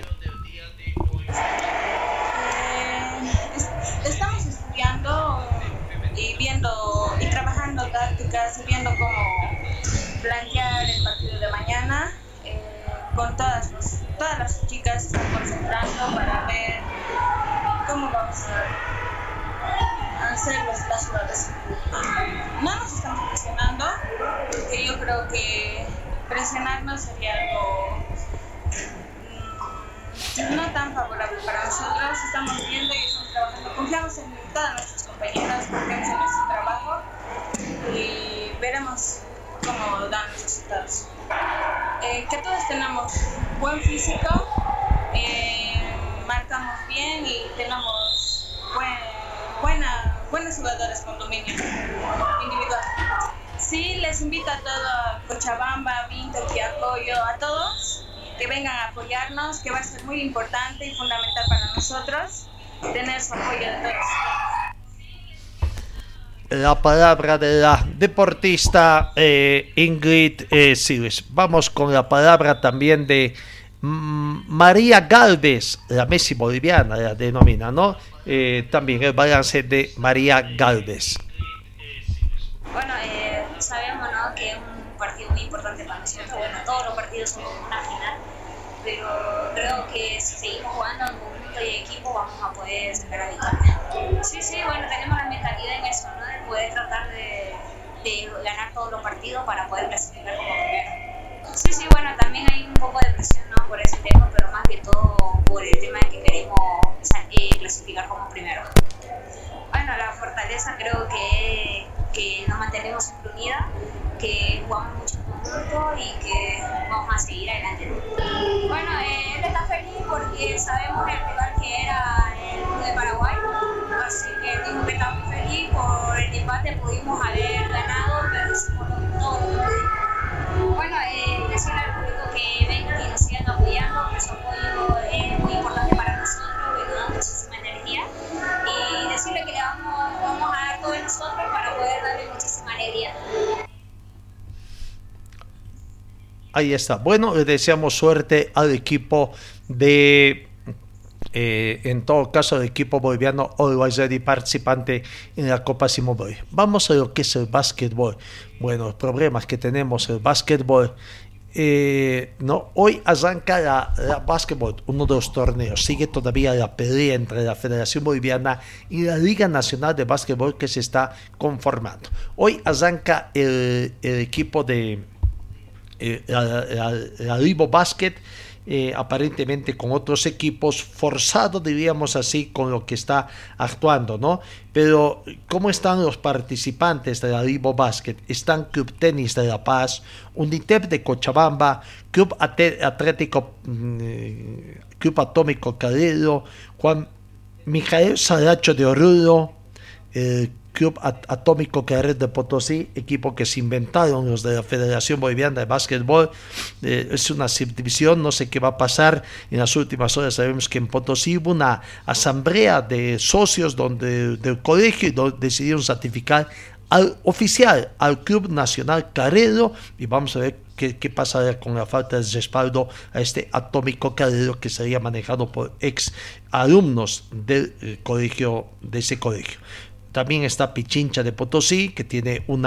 S12: Para ver cómo vamos a hacer las jugadas. No nos estamos presionando, porque yo creo que presionarnos sería algo mm, no tan favorable para nosotros. Estamos viendo y estamos trabajando. Confiamos en todas nuestras compañeras, confiamos en nuestro trabajo y veremos cómo dan los resultados. Eh, que todos tenemos buen físico, eh, marcamos bien y tenemos buena, buenos jugadores con dominio individual. Sí, les invito a todo Cochabamba, Vinto, Quiacoyo, a todos que vengan a apoyarnos, que va a ser muy importante y fundamental para nosotros tener su apoyo de todos
S3: la palabra de la deportista eh, Ingrid eh, Vamos con la palabra también de María Galvez, la Messi boliviana, la denomina, ¿no? Eh, también el balance de María Galvez.
S12: Bueno, eh, sabemos ¿no? que es un partido muy importante para nosotros. Bueno, todos los partidos son como una final, pero creo que si seguimos jugando en conjunto y equipo vamos a poder sacar la victoria. Sí, sí, bueno, tenemos la mentalidad en eso, ¿no? poder tratar de, de, ganar todos los partidos para poder clasificar como primero. Sí, sí, bueno, también hay un poco de presión ¿no? por ese tema, pero más que todo por el tema de que queremos eh, clasificar como primero. Bueno, la fortaleza creo que, que nos mantenemos siempre que jugamos mucho conjunto y que vamos a seguir adelante. Bueno, eh, él está feliz porque sabemos el rival que era el de Paraguay, así que dijo que está muy feliz por el empate pudimos haber ganado, pero hicimos todo Bueno, eh, decirle al público que vengan y nos sigan apoyando, que su apoyo es muy importante para nosotros y nos da muchísima energía. Y decirle que le vamos, a dar todo de nosotros para poder darle muchísima alegría.
S3: Ahí está. Bueno, le deseamos suerte al equipo de eh, en todo caso el equipo boliviano Always Ready participante en la Copa Simón. Vamos a lo que es el básquetbol. Bueno, los problemas que tenemos el básquetbol. Eh, no, hoy arranca la, la básquetbol, uno de los torneos. Sigue todavía la pelea entre la Federación Boliviana y la Liga Nacional de Básquetbol que se está conformando. Hoy arranca el, equipo de eh, la, la, la Basket eh, aparentemente con otros equipos, forzado diríamos así con lo que está actuando, ¿no? Pero ¿cómo están los participantes de la Libo Basket? Están Club Tenis de La Paz, Unitep de Cochabamba, Club Atlético, mm, eh, Club Atómico Cadero, Juan Mijael Saracho de Oruro, eh, Club Atómico Carrer de Potosí, equipo que se inventaron los de la Federación Boliviana de Básquetbol. Eh, es una subdivisión, no sé qué va a pasar. En las últimas horas sabemos que en Potosí hubo una asamblea de socios donde, del colegio donde decidieron certificar al oficial, al Club Nacional Carrero, y vamos a ver qué, qué pasa con la falta de respaldo a este Atómico Carrero que sería manejado por ex alumnos del eh, colegio, de ese colegio. También está Pichincha de Potosí, que tiene un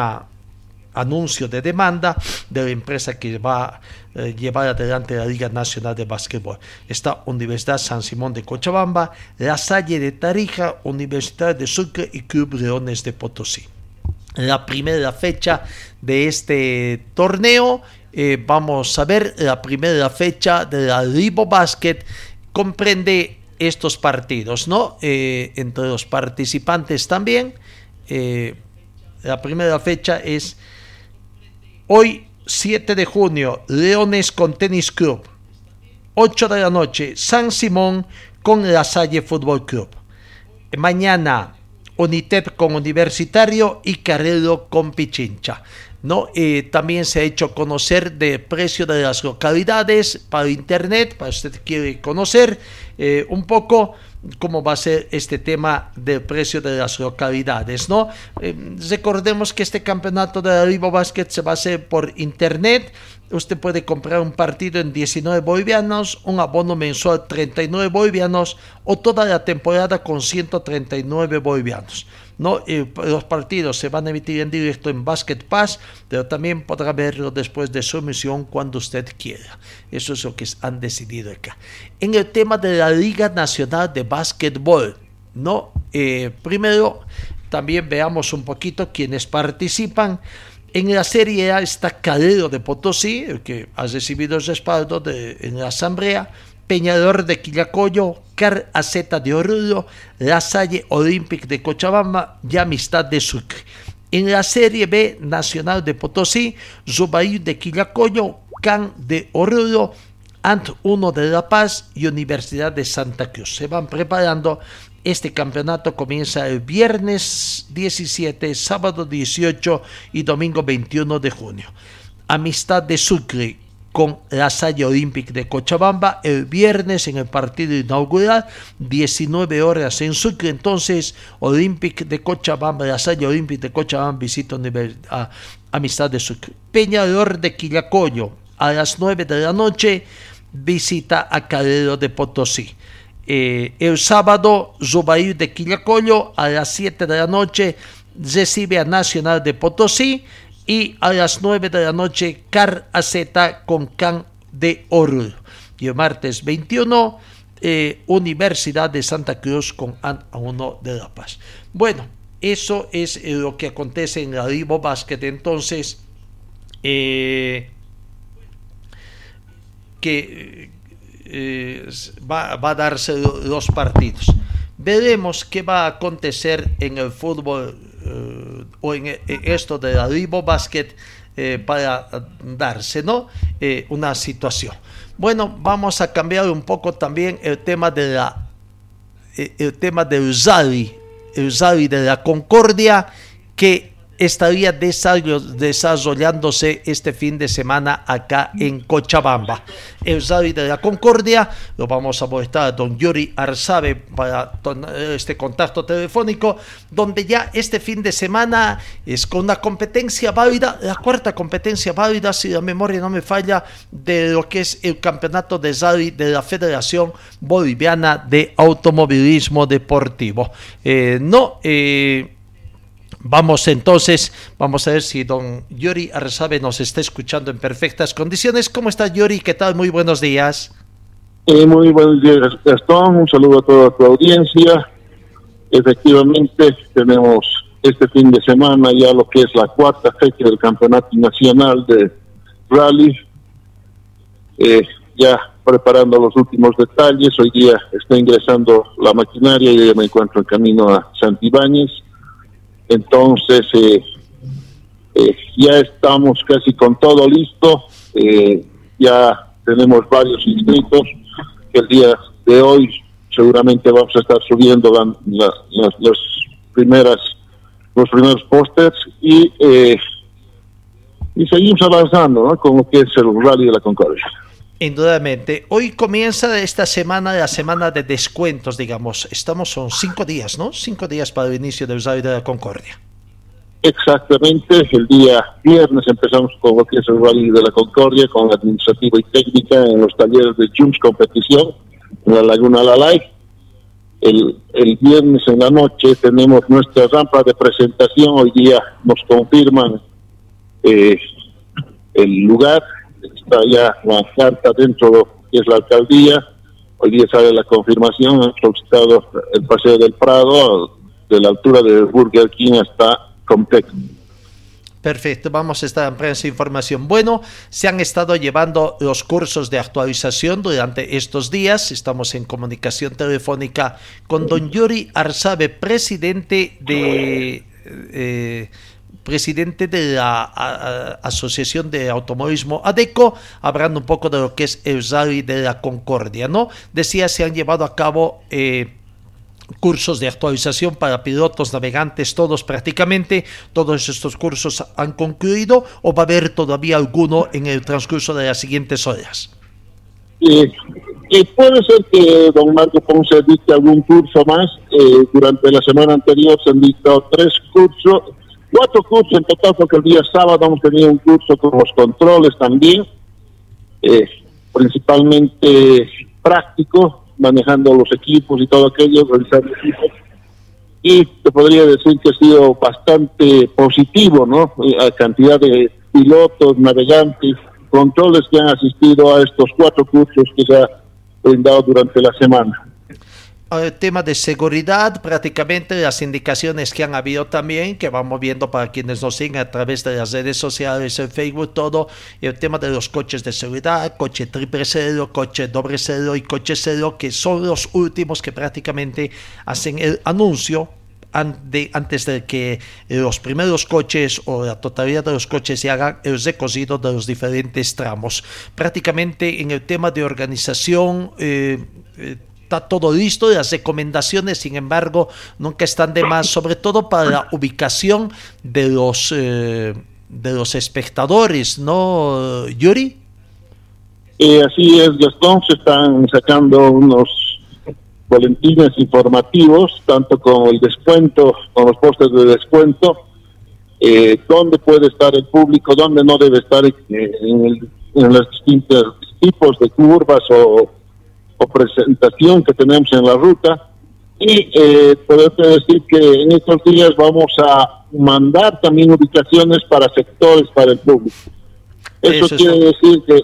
S3: anuncio de demanda de la empresa que va a eh, llevar adelante la Liga Nacional de Básquetbol. Está Universidad San Simón de Cochabamba, La Salle de Tarija, Universidad de Sucre y Club Leones de Potosí. La primera fecha de este torneo, eh, vamos a ver, la primera fecha de la Libo Basket comprende estos partidos, ¿no? Eh, entre los participantes también. Eh, la primera fecha es hoy 7 de junio, Leones con Tenis Club. 8 de la noche, San Simón con La Salle Fútbol Club. Mañana, Unitep con Universitario y Carrero con Pichincha. ¿No? Eh, también se ha hecho conocer de precio de las localidades para internet, para usted quiere conocer eh, un poco cómo va a ser este tema del precio de las localidades, ¿no? Eh, recordemos que este campeonato de la Basket se va a hacer por internet. Usted puede comprar un partido en 19 bolivianos, un abono mensual 39 bolivianos o toda la temporada con 139 bolivianos. ¿No? los partidos se van a emitir en directo en Basket Pass, pero también podrá verlo después de su emisión cuando usted quiera. Eso es lo que han decidido acá. En el tema de la Liga Nacional de Básquetbol, ¿no? Eh, primero, también veamos un poquito quienes participan. En la Serie A está Calero de Potosí, que ha recibido el respaldo de, en la Asamblea, Peñador de Quillacoyo, Car Aceta de Oruro, La Salle Olympic de Cochabamba y Amistad de Sucre. En la Serie B Nacional de Potosí, Zubaí de Quillacoyo, Can de Oruro, Ant 1 de La Paz y Universidad de Santa Cruz. Se van preparando. Este campeonato comienza el viernes 17, sábado 18 y domingo 21 de junio. Amistad de Sucre con la Salle Olympic de Cochabamba el viernes en el partido inaugural, 19 horas en Sucre. Entonces, Olympic de Cochabamba, la Salle Olympic de Cochabamba visita a Amistad de Sucre. Peñador de Quillacoyo, a las 9 de la noche, visita a Calero de Potosí. Eh, el sábado, Zubair de Quillacoyo, a las 7 de la noche, recibe a Nacional de Potosí y a las 9 de la noche Car AZ con Can de Oruro. Y el martes 21 eh, Universidad de Santa Cruz con AN 1 de La Paz. Bueno, eso es eh, lo que acontece en la Vivo Basket. Entonces, eh, que va, va, a darse los partidos. Veremos qué va a acontecer en el fútbol o en, esto de la Libo Basket eh, para darse ¿no? Eh, una situación. Bueno, vamos a cambiar un poco también el tema de la el tema Zali, el Zali de la Concordia, que estaría desarrollándose este fin de semana acá en Cochabamba. El Zali de la Concordia, lo vamos a mostrar a don Yuri Arzabe para este contacto telefónico, donde ya este fin de semana es con una competencia válida, la cuarta competencia válida, si la memoria no me falla, de lo que es el campeonato de Zali de la Federación Boliviana de Automovilismo Deportivo. Eh, no, eh, Vamos entonces, vamos a ver si don Yuri Arzabe nos está escuchando en perfectas condiciones. ¿Cómo está Yuri? ¿Qué tal? Muy buenos días.
S13: Eh, muy buenos días, Gastón. Un saludo a toda tu audiencia. Efectivamente, tenemos este fin de semana ya lo que es la cuarta fecha del Campeonato Nacional de Rally. Eh, ya preparando los últimos detalles. Hoy día está ingresando la maquinaria y yo me encuentro en camino a Santibáñez entonces, eh, eh, ya estamos casi con todo listo. Eh, ya tenemos varios inscritos el día de hoy seguramente vamos a estar subiendo las, primeras los primeros pósters y y seguimos avanzando con lo que es el rally de la Concordia.
S3: Indudablemente. Hoy comienza esta semana, la semana de descuentos, digamos. Estamos, son cinco días, ¿no? Cinco días para el inicio del Rally de la Concordia.
S13: Exactamente, el día viernes empezamos con lo que es el de la Concordia, con administrativa y técnica en los talleres de Jumps Competición, en la Laguna Lalay. El, el viernes en la noche tenemos nuestra rampa de presentación, hoy día nos confirman eh, el lugar está ya la carta dentro de que es la alcaldía. Hoy día sale la confirmación, han solicitado el paseo del Prado, de la altura de Burger King hasta completo.
S3: Perfecto, vamos a estar en prensa información. Bueno, se han estado llevando los cursos de actualización durante estos días. Estamos en comunicación telefónica con don Yuri Arzabe, presidente de... Eh, presidente de la Asociación de Automovilismo ADECO, hablando un poco de lo que es el de la Concordia, ¿no? Decía, se han llevado a cabo... Eh, cursos de actualización para pilotos, navegantes, todos prácticamente, todos estos cursos han concluido o va a haber todavía alguno en el transcurso de las siguientes horas?
S13: Eh, eh, puede ser que don Marco Ponce dicte algún curso más. Eh, durante la semana anterior se han dictado tres cursos, cuatro cursos en total, porque el día sábado hemos tenido un curso con los controles también, eh, principalmente práctico, manejando los equipos y todo aquello, realizar equipos. Y te podría decir que ha sido bastante positivo, ¿no? La cantidad de pilotos, navegantes, controles que han asistido a estos cuatro cursos que se ha brindado durante la semana.
S3: El tema de seguridad, prácticamente las indicaciones que han habido también, que vamos viendo para quienes nos siguen a través de las redes sociales, en Facebook, todo, el tema de los coches de seguridad, coche triple cero, coche doble cero y coche cero, que son los últimos que prácticamente hacen el anuncio antes de que los primeros coches o la totalidad de los coches se hagan el recocido de los diferentes tramos. Prácticamente en el tema de organización, eh, eh, está todo listo, las recomendaciones, sin embargo, nunca están de más, sobre todo para la ubicación de los, eh, de los espectadores, ¿no, Yuri?
S13: Así es, Gastón, se están sacando unos boletines informativos, tanto con el descuento, con los postes de descuento, eh, dónde puede estar el público, dónde no debe estar eh, en, el, en los distintos tipos de curvas o o presentación que tenemos en la ruta. Y eh, decir que en estos días vamos a mandar también ubicaciones para sectores para el público. Eso, quiere decir que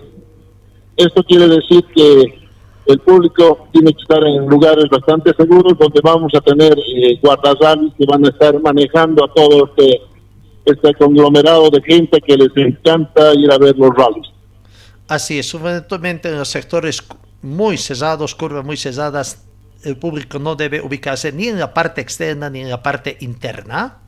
S13: esto quiere decir que el público tiene que estar en lugares bastante seguros donde vamos a tener eh, que van a estar manejando a todo este, este conglomerado de gente que les encanta ir a ver los rallies.
S3: Así es, fundamentalmente en los sectores muy cesados, curvas muy cesadas, el público no debe ubicarse ni en la parte externa ni en la parte interna.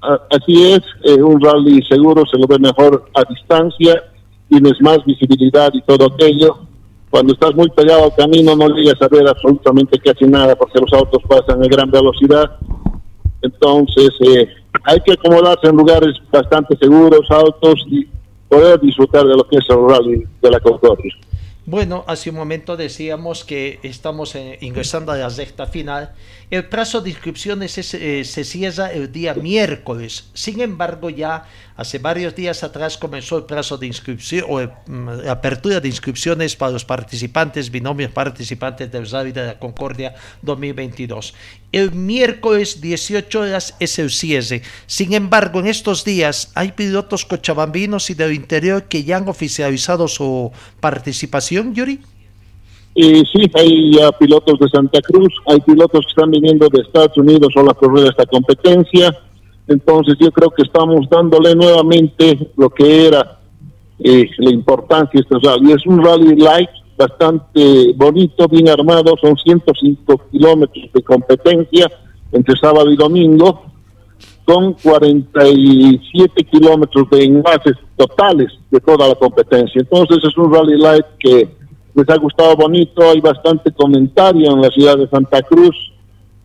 S13: Así es, eh, un rally seguro se lo ve mejor a distancia, tienes más visibilidad y todo aquello. Cuando estás muy pegado al camino no llegas a ver absolutamente casi nada porque los autos pasan a gran velocidad. Entonces eh, hay que acomodarse en lugares bastante seguros, altos y poder disfrutar de lo que es el rally de la Concordia.
S3: Bueno, hace un momento decíamos que estamos eh, ingresando a la recta final. El plazo de inscripciones eh, se cierra el día miércoles. Sin embargo, ya hace varios días atrás comenzó el plazo de inscripción o mm, apertura de inscripciones para los participantes, binomios participantes del Rally de la Concordia 2022. El miércoles 18 horas es el cierre. Sin embargo, en estos días hay pilotos cochabambinos y del interior que ya han oficializado su participación, Yuri.
S13: Y sí, hay pilotos de Santa Cruz, hay pilotos que están viniendo de Estados Unidos o la correr esta competencia. Entonces yo creo que estamos dándole nuevamente lo que era eh, la importancia de este rally. Es un rally light, bastante bonito, bien armado, son 105 kilómetros de competencia entre sábado y domingo, con 47 kilómetros de enlaces totales de toda la competencia. Entonces es un rally light que les ha gustado bonito, hay bastante comentario en la ciudad de Santa Cruz,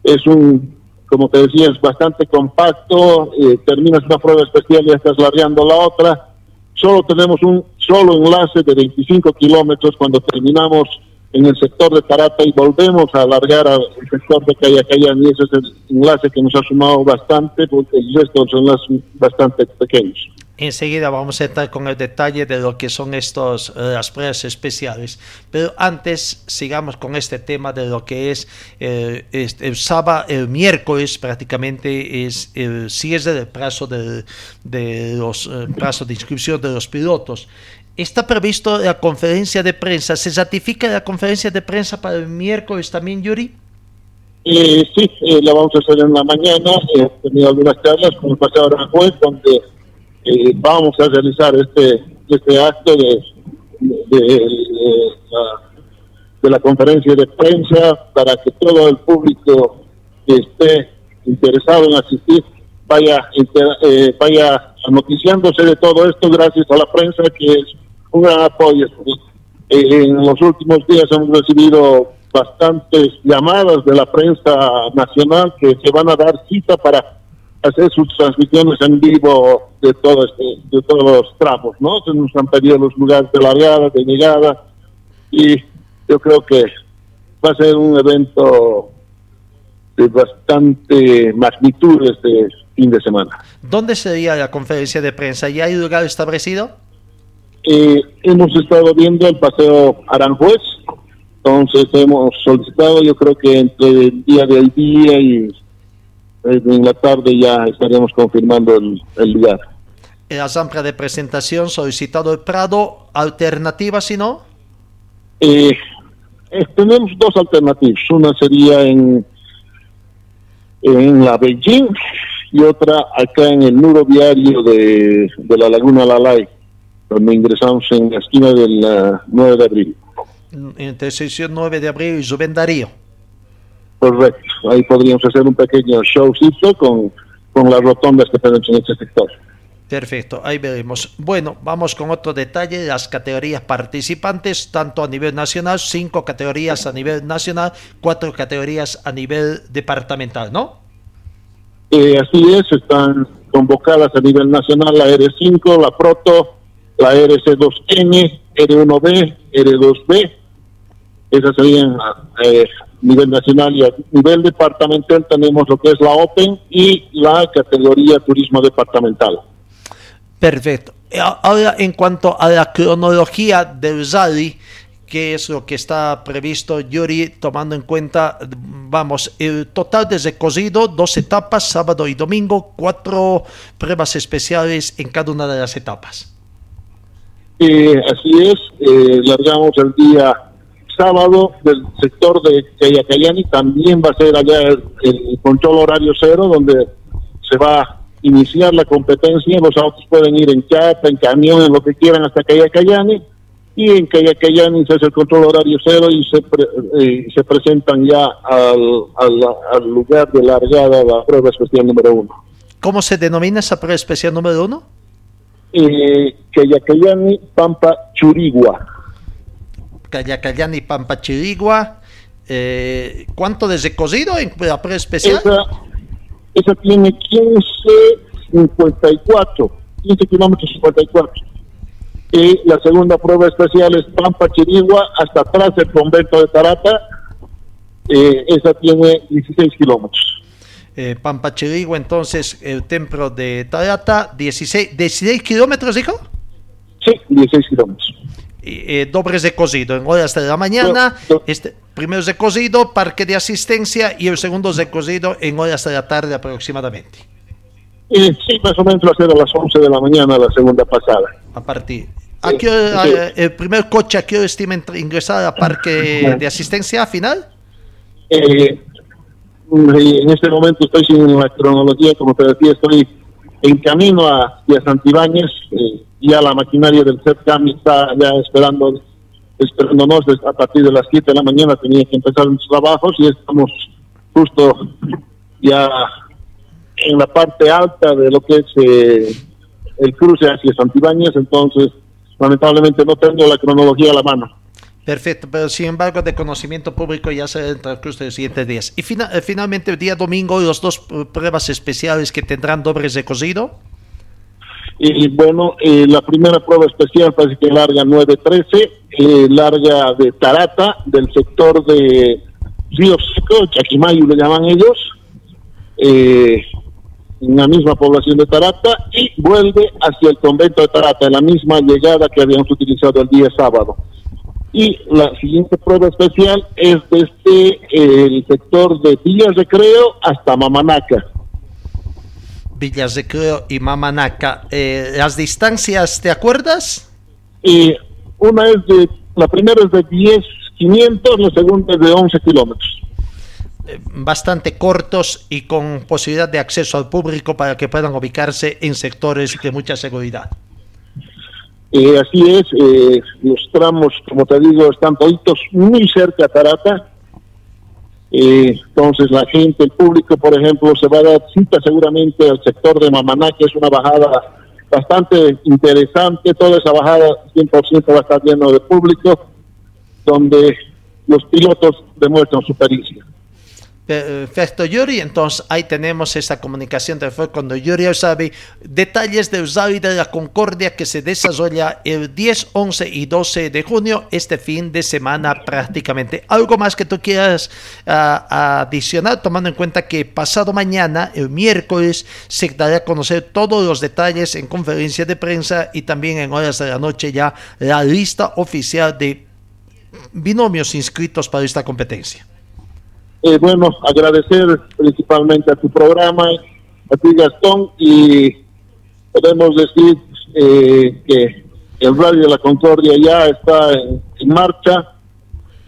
S13: es un, como te decía, es bastante compacto, eh, terminas una prueba especial y estás largando la otra, solo tenemos un solo enlace de 25 kilómetros cuando terminamos en el sector de Tarata y volvemos a alargar al sector de Cayacayán y ese es el enlace que nos ha sumado bastante porque el resto son enlaces bastante pequeños.
S3: Enseguida vamos a entrar con el detalle de lo que son estos eh, las pruebas especiales. Pero antes sigamos con este tema de lo que es eh, el sábado, el miércoles prácticamente es el cierre del plazo de, de los eh, de inscripción de los pilotos. Está previsto la conferencia de prensa. ¿Se ratifica la conferencia de prensa para el miércoles también, Yuri?
S13: sí, la vamos a hacer en la mañana. He tenido algunas charlas con el pasado juez donde eh, vamos a realizar este este acto de, de, la, conferencia de prensa para que todo el público que esté interesado en asistir vaya, enter- eh, vaya noticiándose de todo esto gracias a la prensa que es un gran apoyo. En los últimos días hemos recibido bastantes llamadas de la prensa nacional que se van a dar cita para hacer sus transmisiones en vivo de todo este, de todos los tramos, ¿no? Se nos han pedido los lugares de largada, de llegada y yo creo que va a ser un evento de bastante magnitud este fin de semana.
S3: ¿Dónde sería la conferencia de prensa? ¿Ya hay lugar establecido?
S13: Eh, hemos estado viendo el paseo Aranjuez, entonces hemos solicitado, yo creo que entre el día del día y en la tarde ya estaríamos confirmando el, el lugar.
S3: La zampra de presentación solicitado el Prado, alternativa si no.
S13: Eh, eh, tenemos dos alternativas, una sería en, en la Beijing y otra acá en el muro viario de, de la Laguna Lalay, donde ingresamos en la esquina del ah, 9 de abril.
S3: Entre sesión 9 de abril y Darío.
S13: Correcto, ahí podríamos hacer un pequeño showcito con, con las rotondas que tenemos en este sector.
S3: Perfecto, ahí veremos. Bueno, vamos con otro detalle, las categorías participantes, tanto a nivel nacional, cinco categorías a nivel nacional, cuatro categorías a nivel departamental, ¿no?
S13: Eh, así es, están convocadas a nivel nacional la R5, la Proto, la RC2N, R1B, R2B. Esas serían eh, nivel nacional y a nivel departamental tenemos lo que es la Open y la categoría Turismo Departamental.
S3: Perfecto. Eh, Ahora, en cuanto a la cronología del rally, ¿qué es lo que está previsto, Yuri, tomando en cuenta, vamos, el total de recorrido, dos etapas, sábado y domingo, cuatro pruebas especiales en cada una de las etapas?
S13: Eh, así es, eh, largamos el día sábado del sector de Cayacayani, también va a ser allá el, el control horario cero, donde se va a iniciar la competencia, los autos pueden ir en chapa, en camión, en lo que quieran hasta Cayacayani, y en Cayacayani se hace el control horario cero y se, pre- eh, se presentan ya al, al, al lugar de largada la prueba especial número uno.
S3: ¿Cómo se denomina esa prueba especial número uno?
S13: Eh, Cayacayani, Pampa, Churigua.
S3: Cayacayani, Pampa, Chirigua. Eh, ¿Cuánto de recorrido en la prueba especial?
S13: Esa, esa tiene 15.54, 15 kilómetros 54. Y la segunda prueba especial es Pampa Chirigua, hasta atrás del convento de Tarata. Eh, esa tiene 16 kilómetros.
S3: Eh, Pampa Chirigua, entonces el templo de Tarata, 16, 16 kilómetros, dijo.
S13: Sí, 16 kilómetros.
S3: Eh, doble recorrido en horas de la mañana, este primero recorrido, parque de asistencia y el segundo recorrido en horas de la tarde aproximadamente.
S13: Eh, sí, más o menos a las 11 de la mañana la segunda pasada.
S3: A partir. ¿A qué hora,
S13: sí.
S3: eh, el primer coche a qué hora estima ingresar al parque de asistencia final?
S13: Eh, en este momento estoy sin la cronología, como te decía, estoy en camino hacia Santibáñez. Eh, ya la maquinaria del CEPCAM está ya esperando, esperándonos a partir de las 7 de la mañana. Tenía que empezar los trabajos y estamos justo ya en la parte alta de lo que es eh, el cruce hacia Santibáñez. Entonces, lamentablemente no tengo la cronología a la mano.
S3: Perfecto, pero sin embargo de conocimiento público ya será en el de los siguientes días. Y eh, finalmente el día domingo los dos eh, pruebas especiales que tendrán doble recorrido.
S13: Y bueno, eh, la primera prueba especial parece que larga 9.13, eh, larga de Tarata, del sector de Río Seco, Chaquimayo le llaman ellos, eh, en la misma población de Tarata, y vuelve hacia el convento de Tarata, en la misma llegada que habíamos utilizado el día sábado. Y la siguiente prueba especial es desde eh, el sector de Villas Recreo hasta Mamanaca.
S3: Villas de Creo y Mamanaca. Eh, las distancias, ¿te acuerdas?
S13: Y una es de, la primera es de 10, 500, la segunda es de 11 kilómetros.
S3: Eh, Bastante cortos y con posibilidad de acceso al público para que puedan ubicarse en sectores de mucha seguridad.
S13: Eh, así es, eh, los tramos, como te digo, están toditos muy cerca a Tarata. Eh, entonces la gente, el público, por ejemplo, se va a dar cita seguramente al sector de Mamaná, que es una bajada bastante interesante. Toda esa bajada 100% va a estar lleno de público, donde los pilotos demuestran su pericia.
S3: Perfecto, Yuri. Entonces ahí tenemos esa comunicación fue cuando Yuri sabe detalles de Usabi de la Concordia que se desarrolla el 10, 11 y 12 de junio, este fin de semana prácticamente. ¿Algo más que tú quieras uh, adicionar, tomando en cuenta que pasado mañana, el miércoles, se dará a conocer todos los detalles en conferencia de prensa y también en horas de la noche ya la lista oficial de binomios inscritos para esta competencia?
S13: Eh, bueno, agradecer principalmente a tu programa, a ti Gastón, y podemos decir eh, que el Radio de la Concordia ya está en, marcha.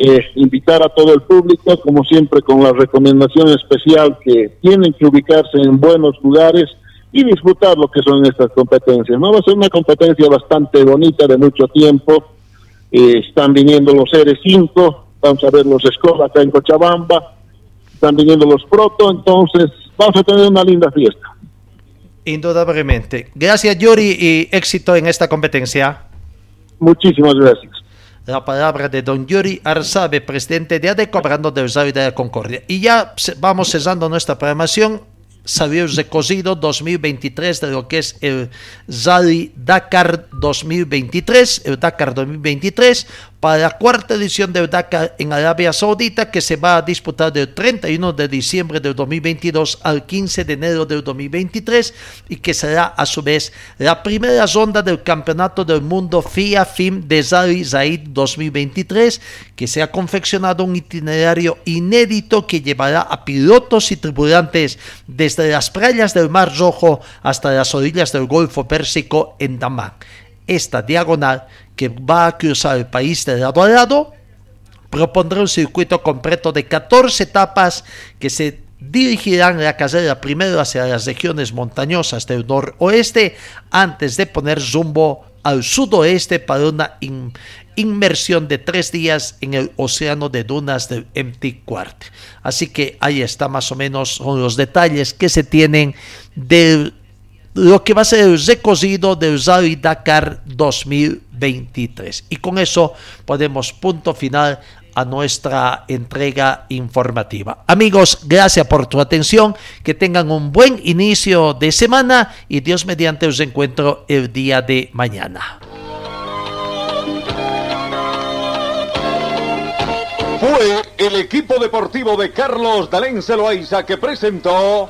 S13: Eh, invitar a todo el público, como siempre, con la recomendación especial que tienen que ubicarse en buenos lugares y disfrutar lo que son estas competencias. No va a ser una competencia bastante bonita de mucho tiempo. están viniendo los R5, vamos a ver los Escola acá en Cochabamba, están viniendo los proto, entonces vamos a tener una linda fiesta.
S3: Indudablemente. Gracias Yuri y éxito en esta competencia.
S13: Muchísimas gracias.
S3: La palabra de don Yuri Arzabe, presidente de ADECO, hablando de Rosario de la Concordia. Y ya vamos cesando nuestra programación. Sabios de Cocido 2023 de lo que es el Zali Dakar 2023, el Dakar 2023, para la cuarta edición del Dakar en Arabia Saudita que se va a disputar del 31 de diciembre del 2022 al 15 de enero del 2023 y que será a su vez la primera ronda del Campeonato del Mundo FIA FIM de Zali Zaid 2023 que se ha confeccionado un itinerario inédito que llevará a pilotos y tripulantes desde las playas del Mar Rojo hasta las orillas del Golfo Pérsico en Dammam. Esta diagonal que va a cruzar el país de lado a lado, propondrá un circuito completo de 14 etapas que se dirigirán la carrera primero hacia las regiones montañosas del noroeste antes de poner rumbo al sudoeste para una inmersión de tres días en el océano de dunas del Empty Quart. Así que ahí está más o menos son los detalles que se tienen del lo que va a ser el recocido del Rally Dakar 2023. Y con eso ponemos punto final a nuestra entrega informativa. Amigos, gracias por tu atención, que tengan un buen inicio de semana y Dios mediante os encuentro el día de mañana.
S1: Fue el equipo deportivo de Carlos Dalén Celoaiza que presentó